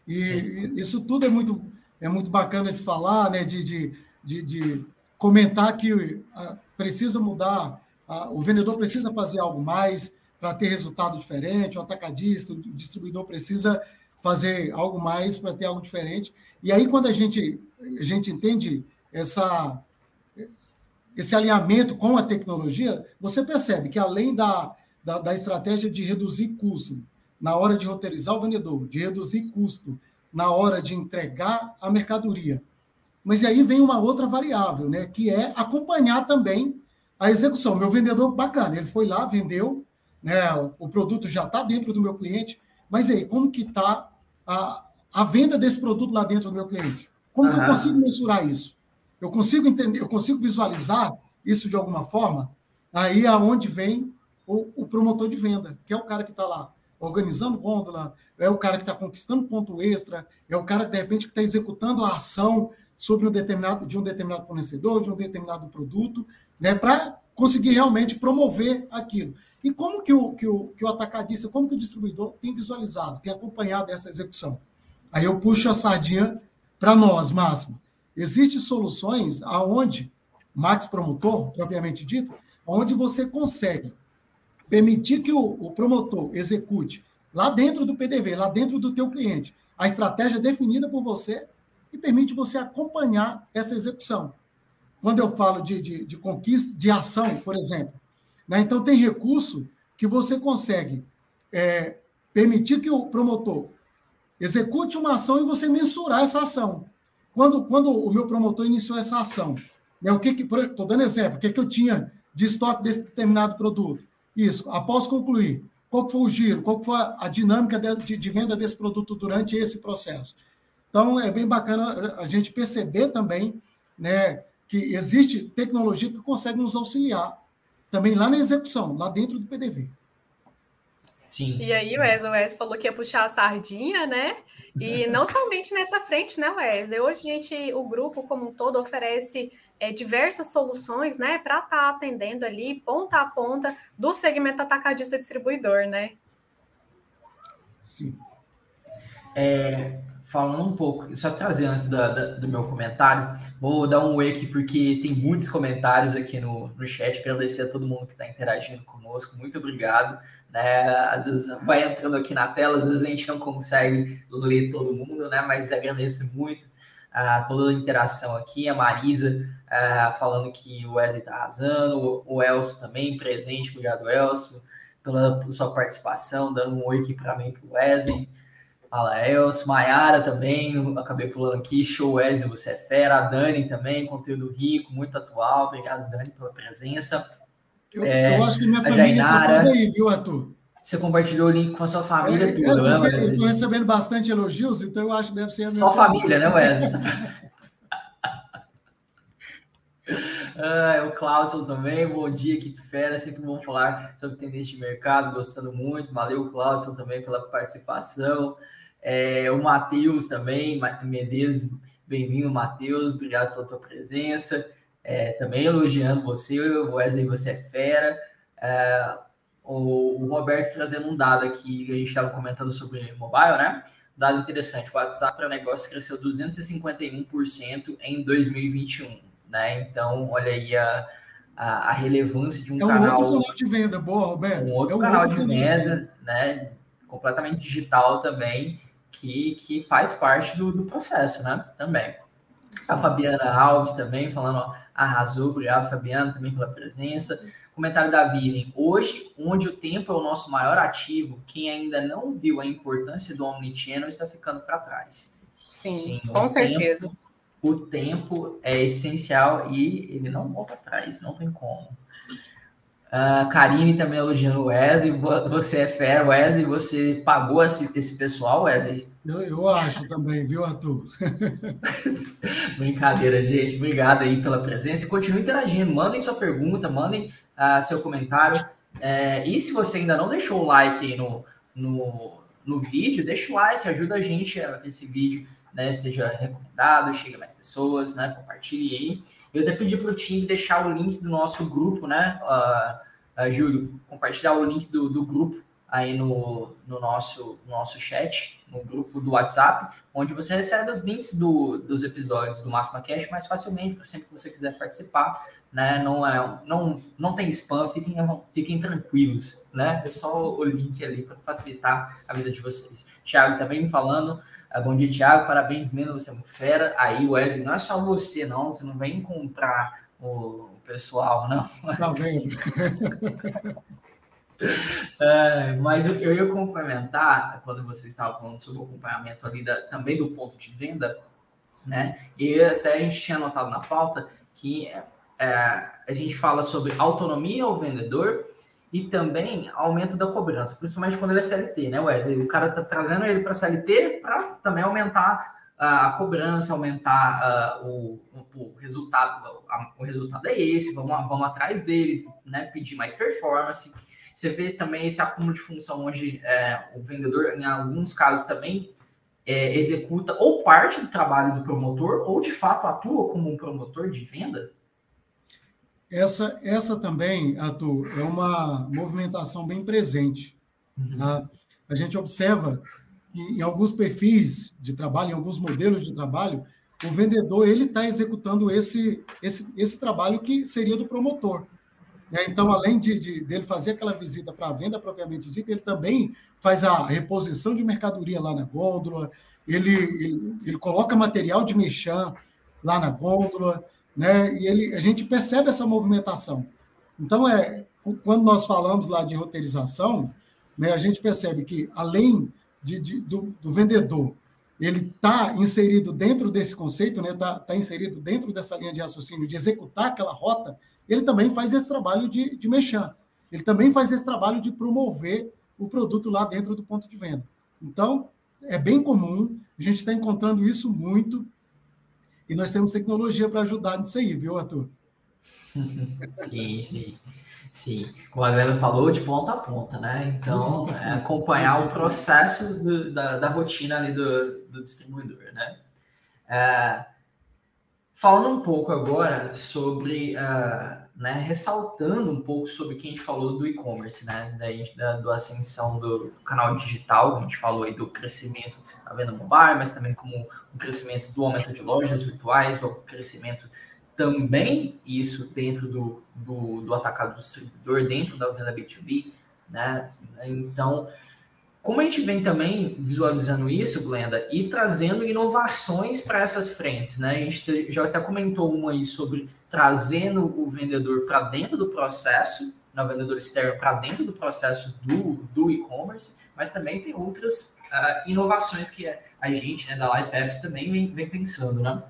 E Sim. isso tudo é muito, é muito bacana de falar, né? De, de, de, de comentar que uh, precisa mudar, uh, o vendedor precisa fazer algo mais para ter resultado diferente, o atacadista, o distribuidor precisa fazer algo mais para ter algo diferente. E aí, quando a gente, a gente entende essa, esse alinhamento com a tecnologia, você percebe que além da, da, da estratégia de reduzir custo na hora de roteirizar o vendedor, de reduzir custo na hora de entregar a mercadoria, mas aí vem uma outra variável, né, que é acompanhar também a execução. Meu vendedor, bacana, ele foi lá, vendeu, né, o produto já está dentro do meu cliente, mas aí, como que está a, a venda desse produto lá dentro do meu cliente. Como uhum. que eu consigo mensurar isso? Eu consigo entender, eu consigo visualizar isso de alguma forma? Aí é onde vem o, o promotor de venda, que é o cara que está lá organizando gôndola, é o cara que está conquistando ponto extra, é o cara, de repente, que está executando a ação sobre um determinado, de um determinado fornecedor, de um determinado produto, né, para conseguir realmente promover aquilo. E como que o, que, o, que o atacadista, como que o distribuidor tem visualizado, tem acompanhado essa execução? Aí eu puxo a sardinha para nós, Máximo. Existem soluções aonde, Max Promotor, propriamente dito, onde você consegue permitir que o, o, promotor execute lá dentro do PDV, lá dentro do teu cliente, a estratégia definida por você e permite você acompanhar essa execução. Quando eu falo de, de, de conquista, de ação, por exemplo, né? então tem recurso que você consegue é, permitir que o promotor Execute uma ação e você mensurar essa ação. Quando, quando o meu promotor iniciou essa ação, né, o que estou dando exemplo, o que, que eu tinha de estoque desse determinado produto? Isso, após concluir, qual foi o giro, qual foi a dinâmica de, de venda desse produto durante esse processo? Então, é bem bacana a gente perceber também né, que existe tecnologia que consegue nos auxiliar também lá na execução, lá dentro do PDV. Sim. E aí, o Wes, o Wes falou que ia puxar a sardinha, né? E [LAUGHS] não somente nessa frente, né, Wesley? Hoje a gente, o grupo como um todo oferece é, diversas soluções, né, para estar tá atendendo ali ponta a ponta do segmento atacadista distribuidor, né? Sim. É, falando um pouco, só trazer antes da, da, do meu comentário, vou dar um oi aqui porque tem muitos comentários aqui no, no chat. Agradecer a todo mundo que está interagindo conosco, muito obrigado. Né? Às vezes vai entrando aqui na tela, às vezes a gente não consegue ler todo mundo, né? Mas agradeço muito a toda a interação aqui. A Marisa uh, falando que o Wesley está arrasando, o Elcio também presente, obrigado, Elcio, pela, pela sua participação, dando um oi aqui para mim, para o Wesley. Fala, Elcio, Maiara também, acabei pulando aqui, show Wesley, você é fera, a Dani também, conteúdo rico, muito atual, obrigado Dani pela presença. Eu, é, eu acho que minha família está toda aí, viu, Arthur? Você compartilhou o link com a sua família, é, tudo, é, né? Eu estou recebendo bastante elogios, então eu acho que deve ser a minha Só família, família, né, Wesley? [LAUGHS] ah, o Claudio também, bom dia, que fera, sempre bom falar sobre tendência de mercado, gostando muito, valeu, Claudio também pela participação. É, o Matheus também, Medeiros, bem-vindo, Matheus, obrigado pela tua presença. É, também elogiando você, Wesley, você é fera. É, o, o, Roberto trazendo um dado aqui, que a gente estava comentando sobre mobile, né? Dado interessante, o WhatsApp para negócio cresceu 251% em 2021, né? Então, olha aí a, a, a relevância de um, é um canal... outro canal de venda, boa, Roberto. Um outro é um canal outro de venda, né? Completamente digital também, que, que faz parte do, do processo, né? Também. A Fabiana Alves também falando, ó, arrasou, obrigado Fabiana também pela presença. Comentário da Vivian, hoje, onde o tempo é o nosso maior ativo, quem ainda não viu a importância do Omnichannel está ficando para trás. Sim, Sim com certeza. Tempo, o tempo é essencial e ele não volta atrás, não tem como. Uh, Karine também elogiando o Wesley. Você é fera, Wesley. Você pagou esse, esse pessoal, Wesley? Eu, eu acho também, viu, Arthur? [LAUGHS] Brincadeira, gente. Obrigado aí pela presença. E continue interagindo. Mandem sua pergunta, mandem uh, seu comentário. É, e se você ainda não deixou o like aí no, no, no vídeo, deixa o like, ajuda a gente a que esse vídeo né, seja recomendado, chegue a mais pessoas, né? Compartilhe aí. Eu até pedi para o time deixar o link do nosso grupo, né? Uh, uh, Júlio, compartilhar o link do, do grupo aí no, no, nosso, no nosso chat, no grupo do WhatsApp, onde você recebe os links do, dos episódios do Máxima Cash mais facilmente, para sempre que você quiser participar, né? Não, é, não, não tem spam, fiquem, fiquem tranquilos, né? É só o link ali para facilitar a vida de vocês. Thiago também falando, ah, bom dia, Thiago. Parabéns, Mena, você é muito fera. Aí, Wesley, não é só você, não. Você não vem encontrar o pessoal, não. Tá vendo? [LAUGHS] é, mas eu, eu ia complementar, quando você estava falando sobre o acompanhamento ali da, também do ponto de venda, né? E até a gente tinha anotado na pauta que é, a gente fala sobre autonomia ao vendedor e também aumento da cobrança, principalmente quando ele é CLT, né, Wesley? O cara tá trazendo ele para CLT para também aumentar uh, a cobrança, aumentar uh, o, o, resultado. o resultado é esse, vamos, vamos atrás dele, né? Pedir mais performance. Você vê também esse acúmulo de função onde é, o vendedor, em alguns casos, também é, executa ou parte do trabalho do promotor, ou de fato atua como um promotor de venda. Essa, essa também, Arthur, é uma movimentação bem presente. Uhum. Tá? A gente observa que em alguns perfis de trabalho, em alguns modelos de trabalho, o vendedor ele está executando esse, esse, esse trabalho que seria do promotor. Né? Então, além de, de dele fazer aquela visita para a venda propriamente dita, ele também faz a reposição de mercadoria lá na gôndola, ele, ele, ele coloca material de mexã lá na gôndola, né? E ele, a gente percebe essa movimentação. Então, é, quando nós falamos lá de roteirização, né, a gente percebe que, além de, de do, do, vendedor, ele está inserido dentro desse conceito, está né, tá, tá inserido dentro dessa linha de raciocínio de executar aquela rota, ele também faz esse trabalho de, de mexer. Ele também faz esse trabalho de promover o produto lá dentro do ponto de venda. Então, é bem comum, a gente está encontrando isso muito, e nós temos tecnologia para ajudar nisso aí, viu, Arthur? [LAUGHS] sim, sim. Sim, como a Helena falou, de ponta a ponta, né? Então, é acompanhar o processo do, da, da, rotina ali do, do distribuidor, né? É, falando um pouco agora sobre uh, né, ressaltando um pouco sobre o que a gente falou do e-commerce, né, da, da, ascensão do, canal digital, que a gente falou aí do crescimento da venda mobile, mas também como o crescimento do aumento de lojas virtuais, o crescimento também isso dentro do, do, do atacado do distribuidor, dentro da venda B2B, né? Então, como a gente vem também visualizando isso, Glenda, e trazendo inovações para essas frentes, né? A gente já até comentou uma aí sobre trazendo o vendedor para dentro do processo, no vendedor externo para dentro do processo do, do e-commerce, mas também tem outras uh, inovações que a gente, né, da Life Apps, também vem, vem pensando, né?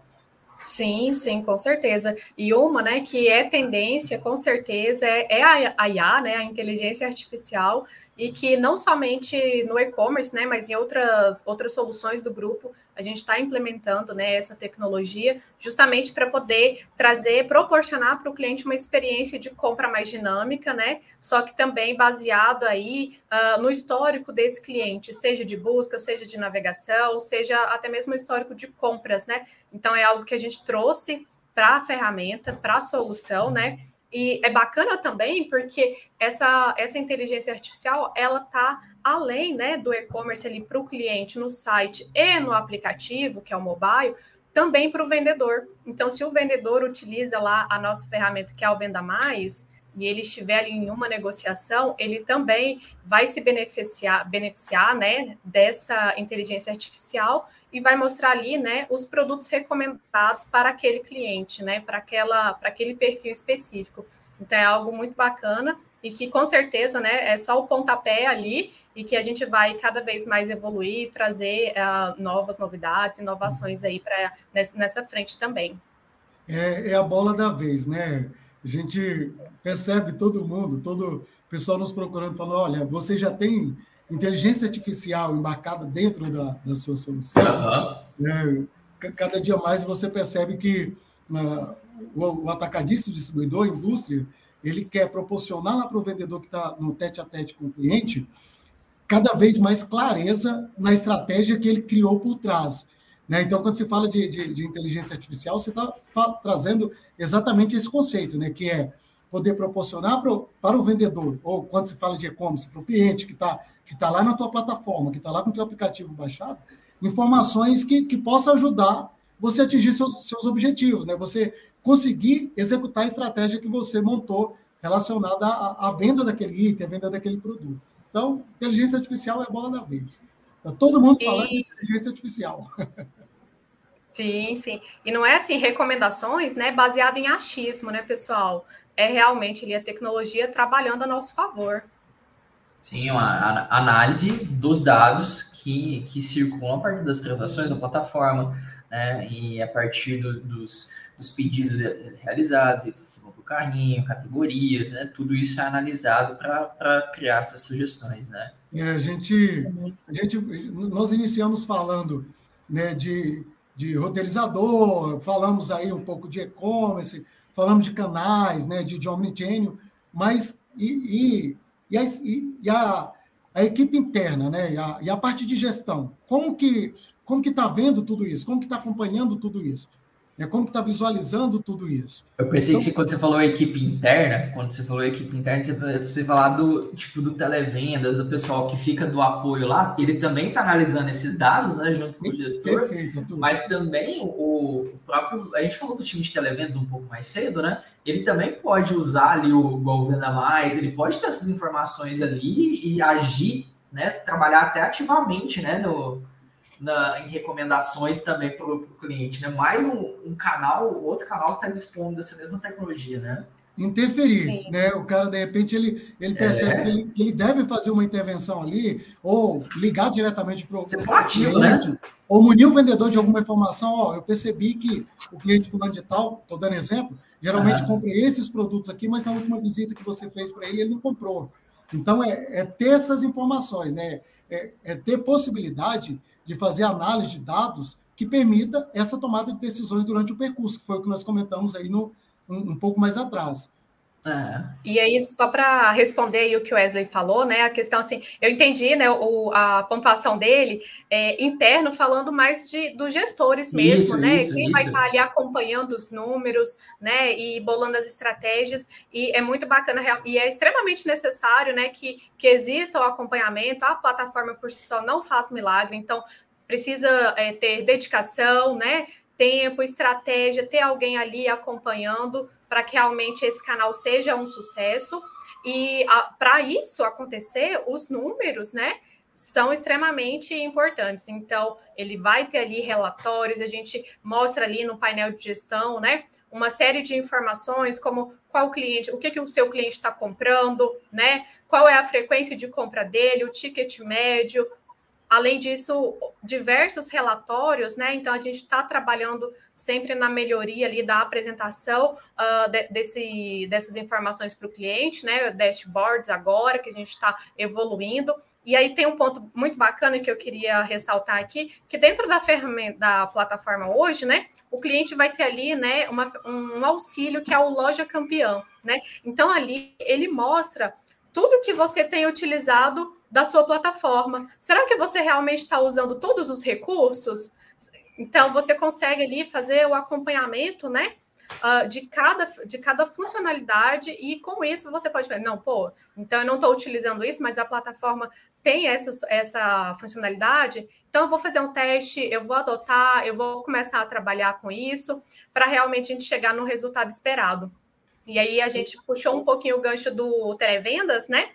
Sim, sim, com certeza. E uma, né, que é tendência, com certeza, é, é a IA, né, a inteligência artificial, e que não somente no e-commerce, né, mas em outras, outras soluções do grupo, a gente está implementando né, essa tecnologia justamente para poder trazer, proporcionar para o cliente uma experiência de compra mais dinâmica, né? Só que também baseado aí uh, no histórico desse cliente, seja de busca, seja de navegação, seja até mesmo histórico de compras, né? Então é algo que a gente trouxe para a ferramenta, para a solução, né? E é bacana também porque essa, essa inteligência artificial ela está além né, do e-commerce ali para o cliente no site e no aplicativo, que é o mobile, também para o vendedor. Então, se o vendedor utiliza lá a nossa ferramenta que é o Venda Mais, e ele estiver em uma negociação, ele também vai se beneficiar, beneficiar né, dessa inteligência artificial e vai mostrar ali né, os produtos recomendados para aquele cliente, né, para, aquela, para aquele perfil específico. Então é algo muito bacana e que com certeza né, é só o pontapé ali e que a gente vai cada vez mais evoluir, trazer uh, novas novidades, inovações aí para nessa frente também. É, é, a bola da vez, né? A gente percebe todo mundo, todo pessoal nos procurando, falando: olha, você já tem inteligência artificial embarcada dentro da, da sua solução. Uhum. Né? Cada dia mais você percebe que uh, o, o atacadista, o distribuidor, a indústria, ele quer proporcionar lá para o vendedor que está no tete a tete com o cliente cada vez mais clareza na estratégia que ele criou por trás. Né? Então, quando se fala de, de, de inteligência artificial, você está trazendo exatamente esse conceito, né? que é poder proporcionar pro, para o vendedor, ou quando se fala de e-commerce, para o cliente que está que tá lá na tua plataforma, que está lá com o teu aplicativo baixado, informações que, que possam ajudar você a atingir seus, seus objetivos, né? você conseguir executar a estratégia que você montou relacionada à, à venda daquele item, à venda daquele produto. Então, inteligência artificial é a bola da vez. Está todo mundo falando e... de inteligência artificial. Sim, sim. E não é assim, recomendações, né, baseado em achismo, né, pessoal? É realmente ali a tecnologia trabalhando a nosso favor. Sim, uma análise dos dados que, que circulam a partir das transações da plataforma, né, e a partir do, dos, dos pedidos realizados, itens que vão para o carrinho, categorias, né, tudo isso é analisado para criar essas sugestões, né. É, a gente, a gente, nós iniciamos falando, né, de de roteirizador, falamos aí um pouco de e-commerce, falamos de canais, né, de, de omnichannel, mas e, e, e, a, e a, a, equipe interna, né, e a, e a parte de gestão, como que como que está vendo tudo isso, como que está acompanhando tudo isso? É como que está visualizando tudo isso. Eu pensei então, que quando você falou equipe interna, quando você falou equipe interna, você, você falar do tipo do televendas, do pessoal que fica do apoio lá, ele também está analisando esses dados, né, junto com o gestor. Perfeito, mas também o, o, próprio, a gente falou do time de televendas um pouco mais cedo, né? Ele também pode usar ali o Gol Venda Mais, ele pode ter essas informações ali e agir, né? Trabalhar até ativamente, né? No, na, em recomendações também para o cliente, né? Mais um, um, canal, outro canal que está dispondo dessa mesma tecnologia, né? Interferir, Sim. né? O cara, de repente, ele, ele percebe é. que, ele, que ele deve fazer uma intervenção ali, ou ligar diretamente para o cliente, né? ou munir o vendedor de alguma informação. Ó, eu percebi que o cliente fulano de tal, estou dando exemplo, geralmente uhum. compra esses produtos aqui, mas na última visita que você fez para ele, ele não comprou. Então, é, é ter essas informações, né? É, é ter possibilidade de fazer análise de dados que permita essa tomada de decisões durante o percurso, que foi o que nós comentamos aí no, um, um pouco mais atrás. Uhum. E aí, só para responder o que o Wesley falou, né? A questão assim, eu entendi, né? O, a pontuação dele é, interno, falando mais de dos gestores mesmo, isso, né? Isso, Quem isso. vai estar ali acompanhando os números, né? E bolando as estratégias. E é muito bacana e é extremamente necessário, né? Que, que exista o acompanhamento. A plataforma por si só não faz milagre, então precisa é, ter dedicação, né? Tempo, estratégia, ter alguém ali acompanhando para que realmente esse canal seja um sucesso. E para isso acontecer, os números, né? São extremamente importantes. Então, ele vai ter ali relatórios, a gente mostra ali no painel de gestão, né? Uma série de informações, como qual cliente, o que, que o seu cliente está comprando, né? Qual é a frequência de compra dele, o ticket médio, Além disso, diversos relatórios, né? Então, a gente está trabalhando sempre na melhoria ali da apresentação uh, de, desse, dessas informações para o cliente, né? Dashboards agora, que a gente está evoluindo. E aí tem um ponto muito bacana que eu queria ressaltar aqui, que dentro da ferramenta da plataforma hoje, né? O cliente vai ter ali, né, uma, um auxílio que é o Loja Campeão, né? Então, ali ele mostra tudo que você tem utilizado da sua plataforma. Será que você realmente está usando todos os recursos? Então, você consegue ali fazer o acompanhamento, né? Uh, de, cada, de cada funcionalidade, e com isso você pode falar, não, pô, então eu não estou utilizando isso, mas a plataforma tem essa, essa funcionalidade, então eu vou fazer um teste, eu vou adotar, eu vou começar a trabalhar com isso, para realmente a gente chegar no resultado esperado. E aí a gente puxou um pouquinho o gancho do televendas, né?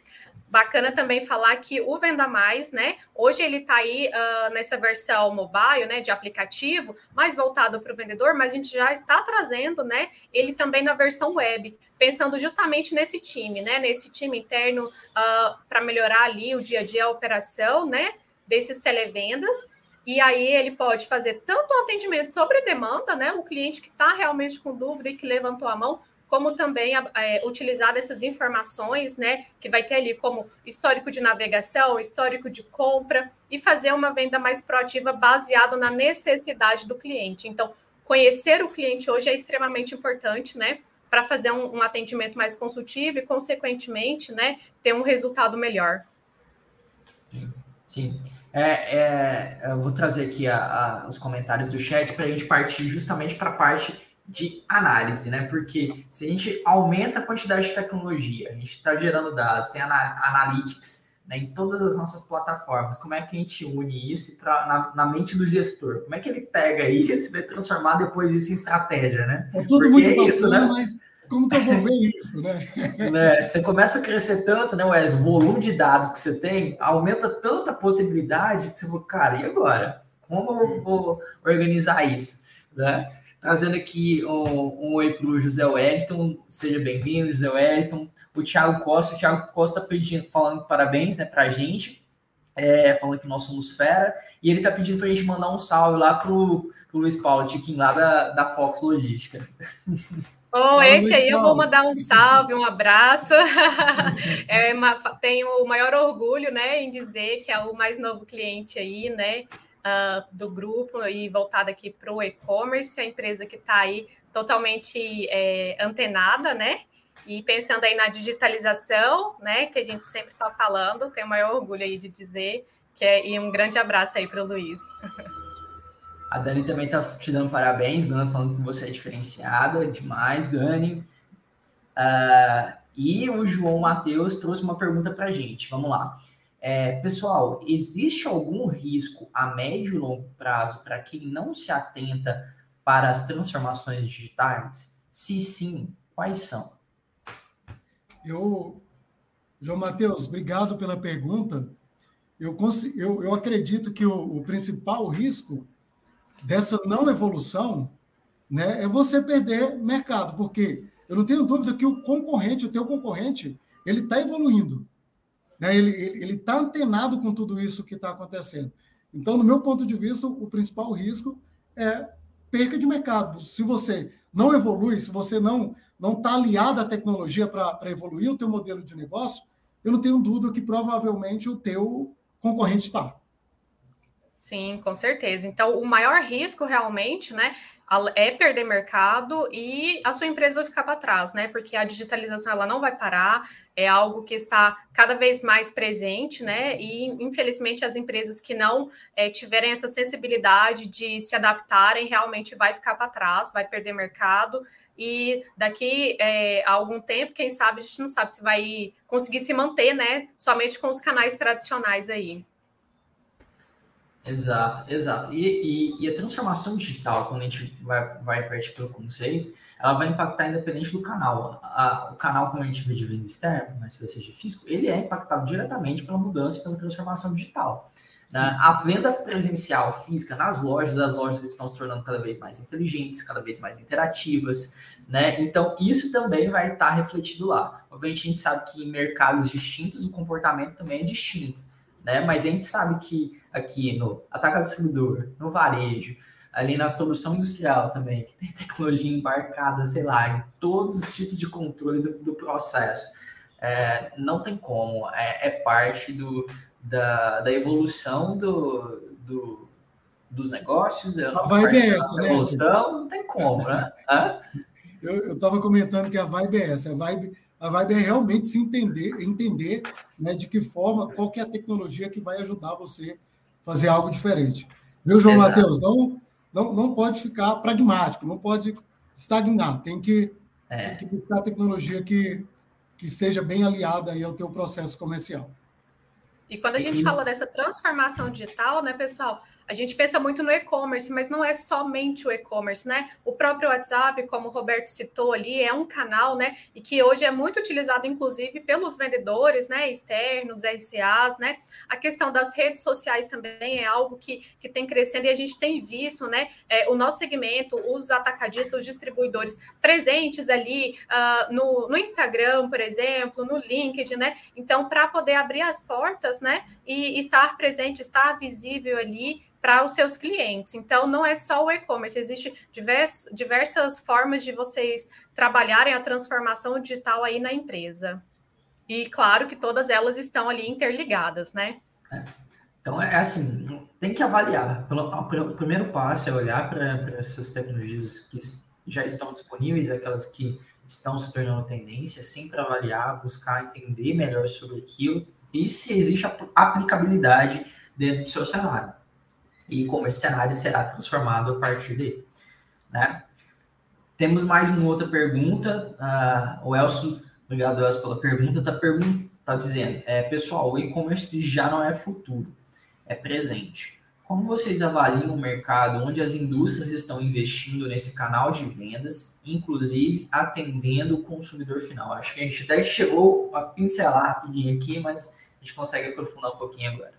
Bacana também falar que o Venda Mais, né? Hoje ele está aí uh, nessa versão mobile, né? De aplicativo, mais voltado para o vendedor, mas a gente já está trazendo, né? Ele também na versão web, pensando justamente nesse time, né? Nesse time interno uh, para melhorar ali o dia a dia, a operação, né? Desses televendas. E aí ele pode fazer tanto um atendimento sobre demanda, né? O cliente que está realmente com dúvida e que levantou a mão, como também é, utilizar essas informações, né, que vai ter ali como histórico de navegação, histórico de compra, e fazer uma venda mais proativa baseada na necessidade do cliente. Então, conhecer o cliente hoje é extremamente importante, né, para fazer um, um, atendimento mais consultivo e, consequentemente, né, ter um resultado melhor. Sim. É, é, eu vou trazer aqui a, a, os comentários do chat para a gente partir justamente para a parte de análise, né? Porque se a gente aumenta a quantidade de tecnologia, a gente está gerando dados, tem analytics né, em todas as nossas plataformas, como é que a gente une isso pra, na, na mente do gestor? Como é que ele pega isso e vai transformar depois isso em estratégia, né? É tudo Porque muito é bacana, isso, né? mas como que eu vou ver isso, né? [LAUGHS] né? Você começa a crescer tanto, né, Wes? O volume de dados que você tem aumenta tanta possibilidade que você fala, cara, e agora? Como eu vou organizar isso? Né? Trazendo aqui um, um oi para o José Wellington, seja bem-vindo, José Wellington. O Thiago Costa, o Thiago Costa pedindo, falando parabéns né, para a gente, é, falando que nós somos fera, e ele está pedindo para a gente mandar um salve lá para o Luiz Paulo Tiquinho, lá da, da Fox Logística. Oh, esse aí eu vou mandar um salve, um abraço. [LAUGHS] é, tenho o maior orgulho, né, em dizer que é o mais novo cliente aí, né, uh, do grupo e voltada aqui para o e-commerce, a empresa que está aí totalmente é, antenada, né? E pensando aí na digitalização, né? Que a gente sempre está falando, tenho o maior orgulho aí de dizer que é, e um grande abraço aí para o Luiz. [LAUGHS] A Dani também está te dando parabéns, Dani, falando que você é diferenciada demais, Dani. Uh, e o João Matheus trouxe uma pergunta para a gente. Vamos lá. É, pessoal, existe algum risco a médio e longo prazo para quem não se atenta para as transformações digitais? Se sim, quais são? Eu, João Matheus, obrigado pela pergunta. Eu, eu, eu acredito que o, o principal risco dessa não evolução né, é você perder mercado, porque eu não tenho dúvida que o concorrente, o teu concorrente, ele está evoluindo. Né? Ele está antenado com tudo isso que está acontecendo. Então, no meu ponto de vista, o principal risco é perca de mercado. Se você não evolui, se você não não está aliado à tecnologia para evoluir o teu modelo de negócio, eu não tenho dúvida que provavelmente o teu concorrente está. Sim, com certeza. Então, o maior risco realmente, né, é perder mercado e a sua empresa ficar para trás, né? Porque a digitalização ela não vai parar, é algo que está cada vez mais presente, né? E infelizmente as empresas que não é, tiverem essa sensibilidade de se adaptarem realmente vai ficar para trás, vai perder mercado. E daqui é, a algum tempo, quem sabe, a gente não sabe se vai conseguir se manter, né? Somente com os canais tradicionais aí. Exato, exato. E, e, e, a transformação digital, quando a gente vai, vai partir pelo conceito, ela vai impactar independente do canal. A, o canal, como a gente vê de venda externa, mas se seja físico, ele é impactado diretamente pela mudança e pela transformação digital. Né? A venda presencial física nas lojas, as lojas estão se tornando cada vez mais inteligentes, cada vez mais interativas, né? Então, isso também vai estar refletido lá. Obviamente, a gente sabe que em mercados distintos o comportamento também é distinto né? Mas a gente sabe que aqui no ataque distribuidor, no varejo, ali na produção industrial também, que tem [LAUGHS] tecnologia embarcada, sei lá, em todos os tipos de controle do, do processo, é, não tem como, é, é parte do, da, da evolução do, do, dos negócios, é a vibe é essa, né? Evolução, não tem como, né? Hã? Eu estava comentando que a vibe é essa, a vibe a vibe é realmente se entender, entender né, de que forma, qual que é a tecnologia que vai ajudar você a fazer algo diferente. Viu, João Exato. Matheus? Não, não, não pode ficar pragmático, não pode estagnar. Tem que, é. tem que buscar a tecnologia que, que esteja bem aliada aí ao teu processo comercial. E quando a gente e... fala dessa transformação digital, né, pessoal, a gente pensa muito no e-commerce, mas não é somente o e-commerce, né? O próprio WhatsApp, como o Roberto citou ali, é um canal, né? E que hoje é muito utilizado, inclusive, pelos vendedores, né? Externos, RCAs, né? A questão das redes sociais também é algo que, que tem crescendo e a gente tem visto, né? É, o nosso segmento, os atacadistas, os distribuidores presentes ali uh, no, no Instagram, por exemplo, no LinkedIn, né? Então, para poder abrir as portas, né? E estar presente, estar visível ali para os seus clientes. Então, não é só o e-commerce, existe divers, diversas formas de vocês trabalharem a transformação digital aí na empresa. E claro que todas elas estão ali interligadas, né? É. Então, é assim, tem que avaliar. O primeiro passo é olhar para essas tecnologias que já estão disponíveis, aquelas que estão se tornando tendência, sempre avaliar, buscar entender melhor sobre aquilo e se existe aplicabilidade dentro do seu cenário e como esse cenário será transformado a partir dele. Né? Temos mais uma outra pergunta. Uh, o Elcio, obrigado, Elcio, pela pergunta. Está pergun tá dizendo: é, pessoal, o e-commerce já não é futuro, é presente. Como vocês avaliam o mercado onde as indústrias estão investindo nesse canal de vendas, inclusive atendendo o consumidor final? Acho que a gente até chegou a pincelar rapidinho aqui, mas a gente consegue aprofundar um pouquinho agora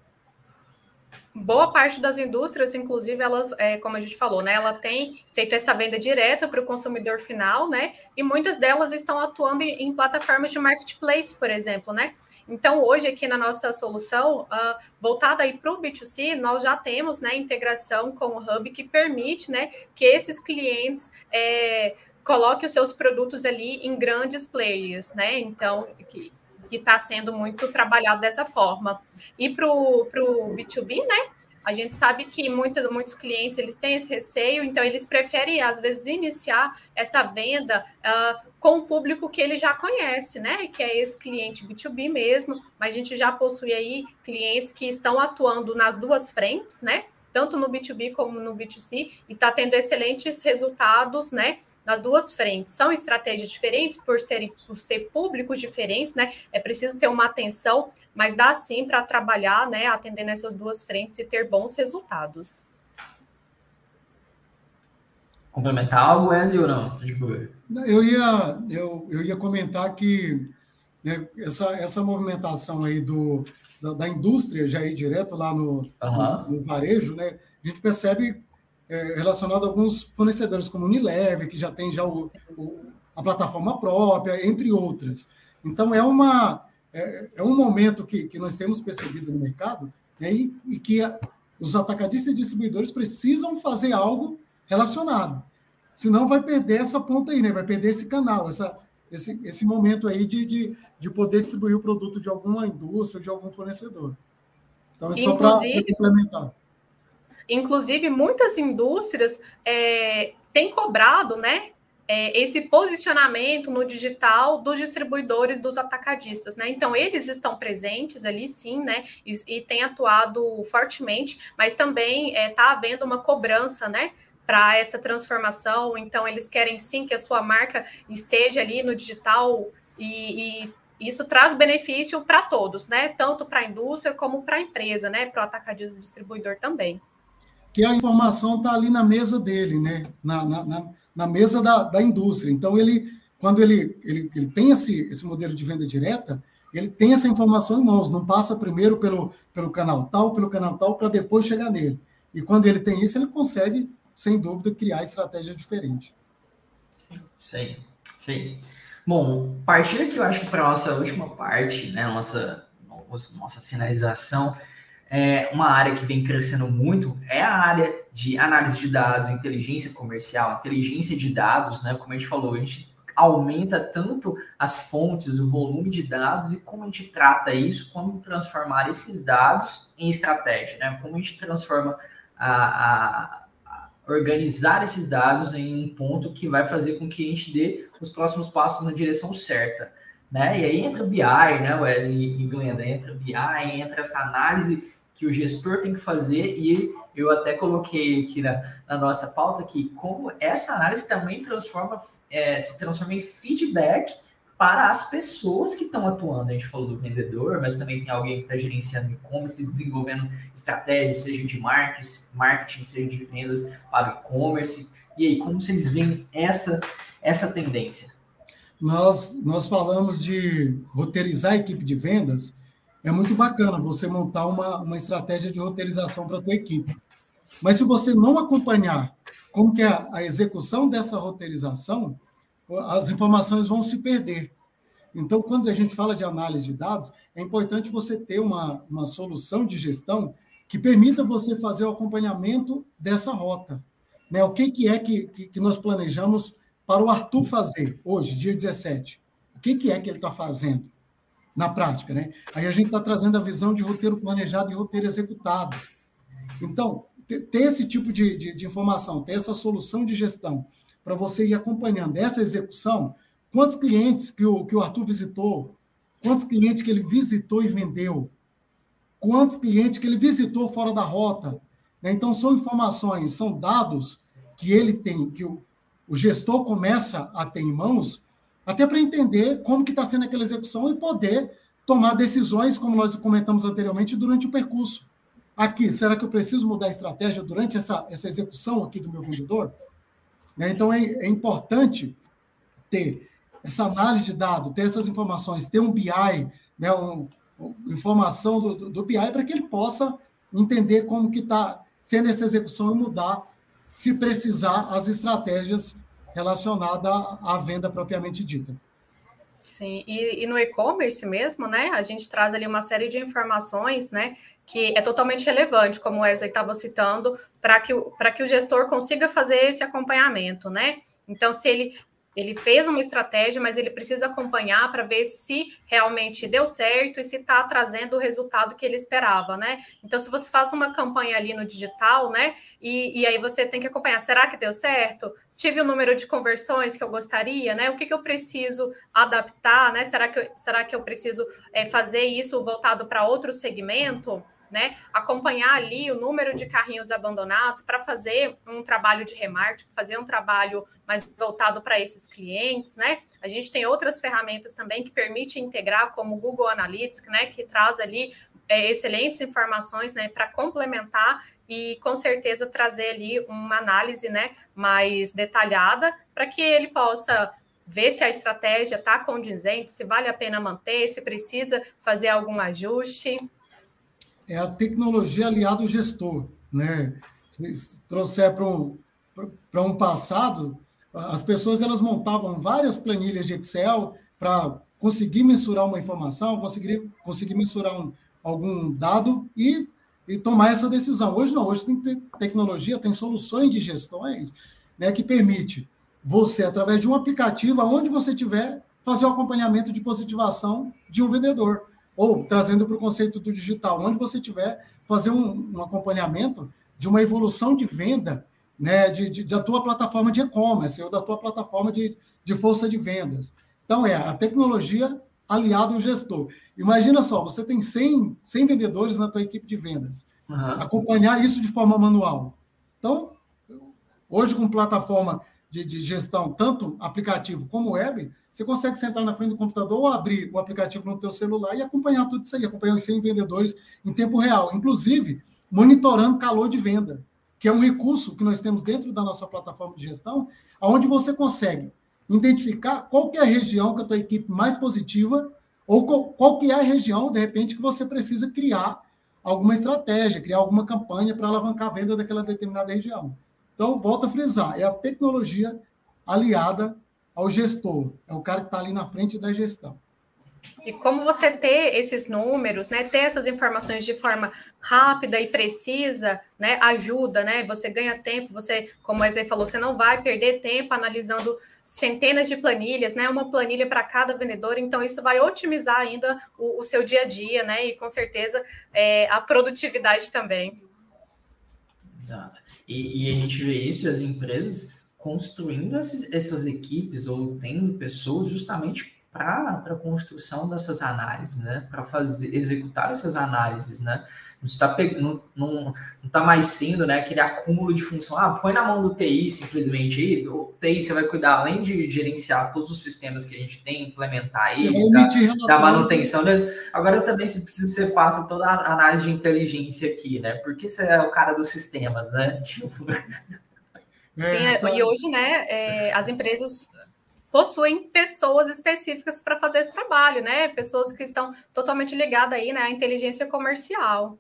boa parte das indústrias, inclusive, elas, é, como a gente falou, né, ela tem feito essa venda direta para o consumidor final, né? E muitas delas estão atuando em, em, plataformas de marketplace, por exemplo, né? Então, hoje, aqui na nossa solução, uh, voltada aí para o B2C, nós já temos né, integração com o Hub que permite né, que esses clientes é, coloquem os seus produtos ali em grandes players, né? Então, que, que está sendo muito trabalhado dessa forma. E para o B2B, né? A gente sabe que muitos, muitos clientes eles têm esse receio, então eles preferem, às vezes, iniciar essa venda uh, com o público que ele já conhece, né? Que é esse cliente B2B mesmo, mas a gente já possui aí clientes que estão atuando nas duas frentes, né? Tanto no B2B como no B2C, e está tendo excelentes resultados, né? Nas duas frentes. São estratégias diferentes por serem por ser públicos diferentes, né? É preciso ter uma atenção, mas dá sim para trabalhar, né, atendendo essas duas frentes e ter bons resultados. Complementar algo, Wesley, ou não? Eu ia, eu, eu ia comentar que né, essa, essa movimentação aí do, da, da, indústria já ir direto lá no, uhum. no, no varejo, né? A gente percebe é, relacionado a alguns fornecedores, como Unilever, que já tem já o, o, a plataforma própria, entre outras. Então, é, uma, é, é um momento que, que nós temos percebido no mercado né, e, e que a, os atacadistas e distribuidores precisam fazer algo relacionado. Senão vai perder essa ponta aí, né? vai perder esse canal, essa, esse, esse momento aí de, de, de poder distribuir o produto de alguma indústria, de algum fornecedor. Então, é só para complementar. Inclusive, muitas indústrias é, têm cobrado, né? É, esse posicionamento no digital dos distribuidores, dos atacadistas, né? Então, eles estão presentes ali, sim, né? E, e têm atuado fortemente, mas também está é, tá havendo uma cobrança, né? Para essa transformação, então eles querem sim que a sua marca esteja ali no digital e, e isso traz benefício para todos, né? Tanto para a indústria como para a empresa, né? Para o atacadista distribuidor também. Que a informação está ali na mesa dele, né? Na, na, na, na, mesa da, da indústria. Então, ele, quando ele, ele, ele tem esse, esse modelo de venda direta, ele tem essa informação em mãos, não passa primeiro pelo, pelo canal tal, pelo canal tal, para depois chegar nele. E quando ele tem isso, ele consegue, sem dúvida, criar estratégia diferente. Sim, sim. Bom, partindo aqui, eu acho que para a nossa última parte, né, nossa, nossa finalização, é uma área que vem crescendo muito é a área de análise de dados, inteligência comercial, inteligência de dados, né? Como a gente falou, a gente aumenta tanto as fontes, o volume de dados e como a gente trata isso, como transformar esses dados em estratégia, né? Como a gente transforma a, a organizar esses dados em um ponto que vai fazer com que a gente dê os próximos passos na direção certa. Né? E aí entra BI, né, Wesley e Glenda, entra BI, entra essa análise que o gestor tem que fazer, e eu até coloquei aqui na, na nossa pauta que como essa análise também transforma, é, se transforma em feedback para as pessoas que estão atuando. A gente falou do vendedor, mas também tem alguém que está gerenciando e-commerce, desenvolvendo estratégias, seja de marketing, seja de vendas para e-commerce. E aí, como vocês veem essa, essa tendência? Nós, nós falamos de roteirizar a equipe de vendas. É muito bacana você montar uma, uma estratégia de roteirização para a tua equipe. Mas se você não acompanhar como que é a execução dessa roteirização, as informações vão se perder. Então, quando a gente fala de análise de dados, é importante você ter uma, uma solução de gestão que permita você fazer o acompanhamento dessa rota. Né? O que, que é que, que, nós planejamos para o Arthur fazer hoje, dia 17? O que, que é que ele está fazendo na prática? Né? Aí a gente está trazendo a visão de roteiro planejado e roteiro executado. Então, ter esse tipo de, de, de informação, ter essa solução de gestão para você ir acompanhando essa execução. Quantos clientes que o, que o Arthur visitou? Quantos clientes que ele visitou e vendeu? Quantos clientes que ele visitou fora da rota? Né? Então, são informações, são dados que ele tem, que o, o gestor começa a ter em mãos, até para entender como que está sendo aquela execução e poder tomar decisões, como nós comentamos anteriormente, durante o percurso. Aqui, será que eu preciso mudar a estratégia durante essa, essa execução aqui do meu vendedor? Né? Então, é, é importante ter essa análise de dados, ter essas informações, ter um BI, né, um, informação do, do, do BI para que ele possa entender como que está sendo essa execução e mudar, se precisar, as estratégias relacionadas à, à venda propriamente dita. Sim, e, e no e-commerce mesmo, né? A gente traz ali uma série de informações, né? que é totalmente relevante, como o Wesley estava citando, para que, que o gestor consiga fazer esse acompanhamento, né? Então, se ele ele fez uma estratégia, mas ele precisa acompanhar para ver se realmente deu certo e se está trazendo o resultado que ele esperava, né? Então, se você faz uma campanha ali no digital, né? E, e aí você tem que acompanhar, será que deu certo? Tive o número de conversões que eu gostaria, né? O que, que eu preciso adaptar, né? Será que eu, será que eu preciso é, fazer isso voltado para outro segmento? Né? Acompanhar ali o número de carrinhos abandonados para fazer um trabalho de remarketing, fazer um trabalho mais voltado para esses clientes, né? A gente tem outras ferramentas também que permitem integrar, como o Google Analytics, né? Que traz ali é, excelentes informações, né? Para complementar e com certeza trazer ali uma análise, né? Mais detalhada para que ele possa ver se a estratégia está condizente, se vale a pena manter, se precisa fazer algum ajuste é a tecnologia aliada ao gestor. Né? Se trouxer para um, para um passado, as pessoas elas montavam várias planilhas de Excel para conseguir mensurar uma informação, conseguir, conseguir mensurar um, algum dado e, e tomar essa decisão. Hoje não, hoje tem tecnologia, tem soluções de gestões né, que permite você, através de um aplicativo, aonde você estiver, fazer o acompanhamento de positivação de um vendedor ou trazendo para o conceito do digital, onde você tiver, fazer um, um, acompanhamento de uma evolução de venda né, de, de, da tua plataforma de e-commerce ou da tua plataforma de, de força de vendas. Então, é a tecnologia aliada ao gestor. Imagina só, você tem 100, 100 vendedores na tua equipe de vendas. Uhum. Acompanhar isso de forma manual. Então, hoje com plataforma de, de, gestão, tanto aplicativo como web, você consegue sentar na frente do computador ou abrir o aplicativo no teu celular e acompanhar tudo isso aí, acompanhar os 100 vendedores em tempo real, inclusive monitorando calor de venda, que é um recurso que nós temos dentro da nossa plataforma de gestão, onde você consegue identificar qual que é a região que a tua equipe mais positiva ou qual, qual que é a região, de repente, que você precisa criar alguma estratégia, criar alguma campanha para alavancar a venda daquela determinada região. Então, volta a frisar, é a tecnologia aliada ao gestor, é o cara que está ali na frente da gestão. E como você ter esses números, né, ter essas informações de forma rápida e precisa, né, ajuda, né? Você ganha tempo, você, como o Wesley falou, você não vai perder tempo analisando centenas de planilhas, né? Uma planilha para cada vendedor, então isso vai otimizar ainda o, o seu dia a dia, né? E com certeza é, a produtividade também. Exato. E, e, a gente vê isso, as empresas construindo esses, essas equipes ou tendo pessoas justamente para a construção dessas análises, né? Para fazer executar essas análises, né? Não está não, não, não tá mais sendo né, aquele acúmulo de função. Ah, põe na mão do TI simplesmente aí. O TI você vai cuidar, além de gerenciar todos os sistemas que a gente tem, implementar aí, da, da, manutenção. Né? Agora eu também preciso que você faça toda a análise de inteligência aqui, né? Porque você é o cara dos sistemas, né? [LAUGHS] Tipo... Sim, é, e hoje, né, é, as empresas possuem pessoas específicas para fazer esse trabalho, né? Pessoas que estão totalmente ligadas aí, né, à inteligência comercial.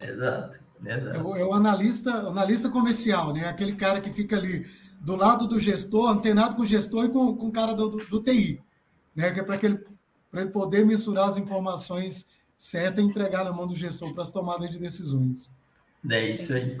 Exato, exato. É o, é o analista, analista comercial, né? Aquele cara que fica ali do lado do gestor, antenado com o gestor e com, com o cara do, do, do TI, né? Que é para ele, ele poder mensurar as informações certas e entregar na mão do gestor para as tomadas de decisões. É isso aí.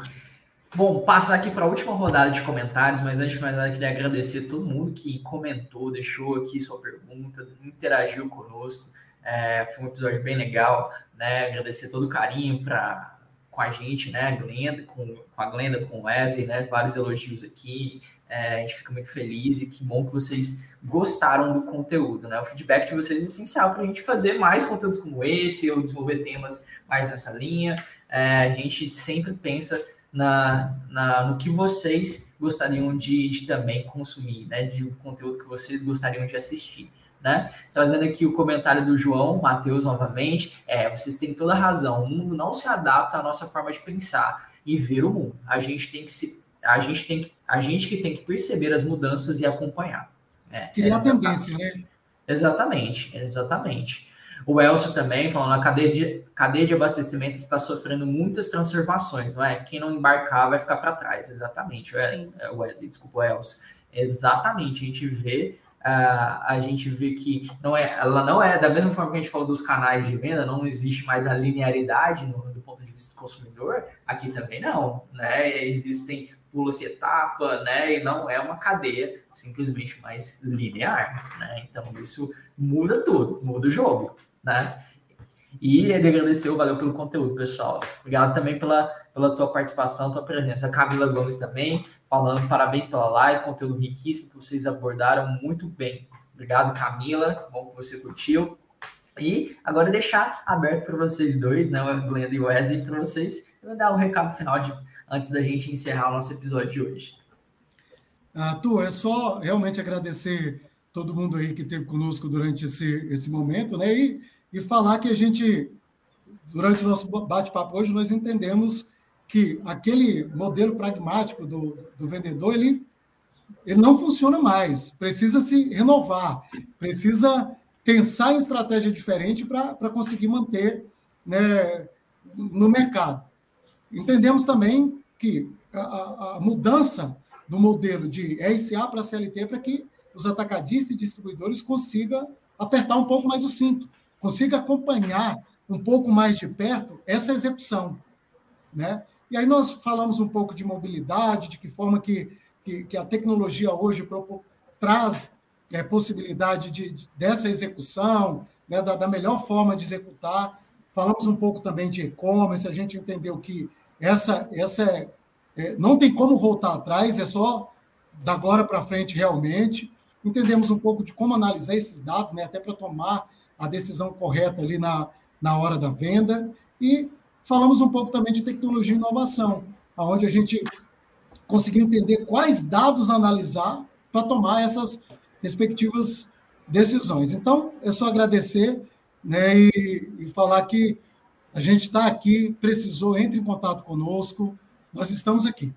Bom, passar aqui para a última rodada de comentários, mas antes de mais nada, queria agradecer a todo mundo que comentou, deixou aqui sua pergunta, interagiu conosco. É, foi um episódio bem legal, né? Agradecer todo o carinho pra, com a gente, né? Glenda, com, com a Glenda, com o Wesley, né? Vários elogios aqui. É, a gente fica muito feliz e que bom que vocês gostaram do conteúdo, né? O feedback de vocês é essencial para a gente fazer mais conteúdos como esse ou desenvolver temas mais nessa linha. É, a gente sempre pensa na, na, no que vocês gostariam de, de, também consumir, né? De um conteúdo que vocês gostariam de assistir. Né? Trazendo aqui o comentário do João Matheus novamente, é, vocês têm toda a razão. O mundo não se adapta à nossa forma de pensar e ver o mundo. A gente tem que se, a gente tem, a gente que tem que perceber as mudanças e acompanhar. É, Criar tendência, né? Exatamente, exatamente. O Elcio também, falando, a cadeia de, cadeia de abastecimento está sofrendo muitas transformações, não é? Quem não embarcar vai ficar para trás, exatamente. É, é, o Wesley, desculpa, o Elcio. Exatamente, a gente vê a gente vê que não é, ela não é da mesma forma que a gente falou dos canais de venda, não existe mais a linearidade no, do ponto de vista do consumidor. Aqui também não, né? Existem pula-se etapa, né? E não é uma cadeia simplesmente mais linear, né? Então isso muda tudo, muda o jogo né? E ele agradeceu, valeu pelo conteúdo, pessoal. Obrigado também pela, pela tua participação, tua presença. A Camila Gomes também, falando parabéns pela live, conteúdo riquíssimo que vocês abordaram muito bem. Obrigado, Camila, bom que você curtiu. E agora deixar aberto para vocês dois, né, o Glenda e o Wesley, para vocês dar um recado final de, antes da gente encerrar o nosso episódio de hoje. Ah, tu, é só realmente agradecer todo mundo aí que esteve conosco durante esse, esse momento, né? E e falar que a gente, durante o nosso bate-papo hoje, nós entendemos que aquele modelo pragmático do, do vendedor, ele, ele não funciona mais, precisa se renovar, precisa pensar em estratégia diferente para conseguir manter né, no mercado. Entendemos também que a, a mudança do modelo de RCA para CLT é para que os atacadistas e distribuidores consigam apertar um pouco mais o cinto, consiga acompanhar um pouco mais de perto essa execução. Né? E aí nós falamos um pouco de mobilidade, de que forma que, que, que a tecnologia hoje traz é, possibilidade de, de, dessa execução, né, da, da, melhor forma de executar. Falamos um pouco também de e-commerce, a gente entendeu que essa, essa é, é, não tem como voltar atrás, é só da agora para frente realmente. Entendemos um pouco de como analisar esses dados, né, até para tomar a decisão correta ali na, na hora da venda. E falamos um pouco também de tecnologia e inovação, onde a gente conseguiu entender quais dados analisar para tomar essas respectivas decisões. Então, é só agradecer né, e, e falar que a gente está aqui, precisou, entre em contato conosco, nós estamos aqui.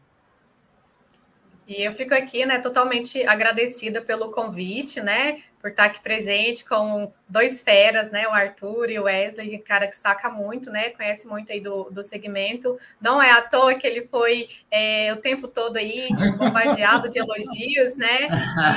E eu fico aqui, né, totalmente agradecida pelo convite, né, por estar aqui presente com dois feras, né, o Arthur e o Wesley, cara que saca muito, né, conhece muito aí do, do segmento. Não é à toa que ele foi é, o tempo todo aí bombardeado de elogios, né,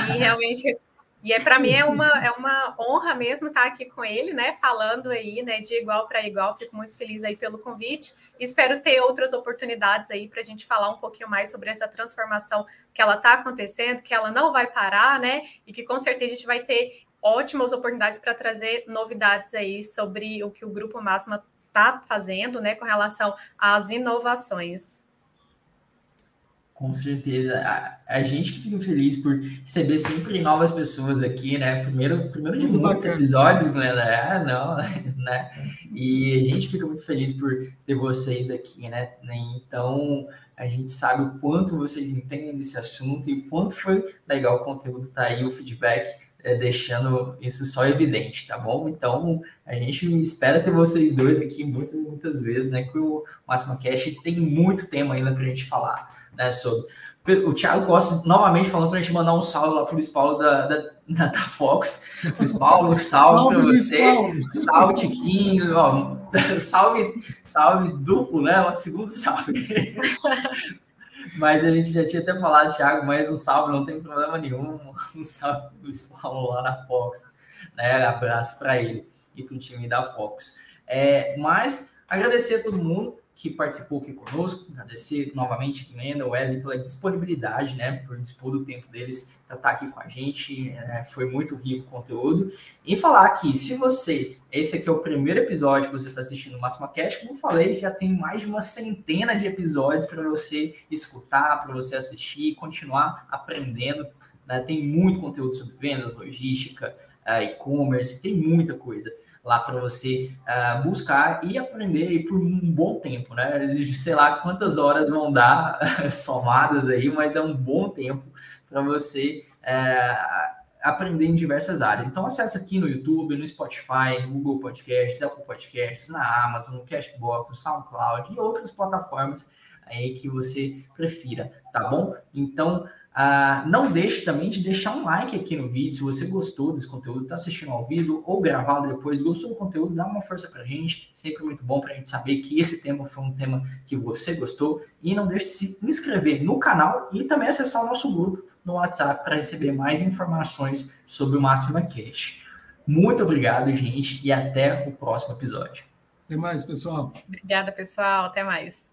e realmente e é para mim é uma, [LAUGHS] é uma honra mesmo estar aqui com ele, né? Falando aí, né, de igual para igual. Fico muito feliz aí pelo convite. Espero ter outras oportunidades aí para a gente falar um pouquinho mais sobre essa transformação que ela está acontecendo, que ela não vai parar, né? E que com certeza a gente vai ter ótimas oportunidades para trazer novidades aí sobre o que o Grupo Máxima está fazendo, né, com relação às inovações. Com certeza. A, a, gente fica feliz por receber sempre novas pessoas aqui, né? Primeiro, primeiro de muito muitos bacana. episódios, Glenda. Ah, não, [LAUGHS] né? E a gente fica muito feliz por ter vocês aqui, né? Então, a gente sabe o quanto vocês entendem desse assunto e o quanto foi legal o conteúdo tá aí, o feedback é, deixando isso só evidente, tá bom? Então, a gente espera ter vocês dois aqui muitas, muitas vezes, né? Que o Máximo Cash tem muito tema ainda para a gente falar né, sobre. O Thiago Costa, novamente, falando para a gente mandar um salve lá para o Luiz Paulo da, da, da, da Fox. Luiz Paulo, salve para você. Salve, Tiquinho. Ó, [LAUGHS] salve, salve duplo, né? O segundo salve. [LAUGHS] mas a gente já tinha até falado, Thiago, mas um salve não tem problema nenhum. [LAUGHS] Um salve para o Luiz Paulo lá na Fox. Né? Abraço para ele e para o time da Fox. É, mas agradecer a todo mundo que participou aqui conosco, agradecer novamente Glenda, Wesley pela disponibilidade, né, por dispor do tempo deles para estar aqui com a gente, é, foi muito rico o conteúdo, e falar que se você, esse aqui é o primeiro episódio que você está assistindo o Máxima Cash, como eu falei, já tem mais de uma centena de episódios para você escutar, para você assistir, continuar aprendendo, né, tem muito conteúdo sobre vendas, logística, é, e-commerce, tem muita coisa lá para você uh, buscar e aprender aí por um bom tempo, né? Sei lá quantas horas vão dar [LAUGHS] somadas aí, mas é um bom tempo para você uh, aprender em diversas áreas. Então acessa aqui no YouTube, no Spotify, no Google Podcasts, Apple Podcasts, na Amazon, no Cashbox, no SoundCloud e outras plataformas aí que você prefira, tá bom? Então ah, não deixe também de deixar um like aqui no vídeo. Se você gostou desse conteúdo, está assistindo ao vivo ou gravado depois, gostou do conteúdo, dá uma força para a gente. Sempre muito bom para a gente saber que esse tema foi um tema que você gostou. E não deixe de se inscrever no canal e também acessar o nosso grupo no WhatsApp para receber mais informações sobre o Máxima Cash. Muito obrigado, gente, e até o próximo episódio. Até mais, pessoal. Obrigada, pessoal. Até mais.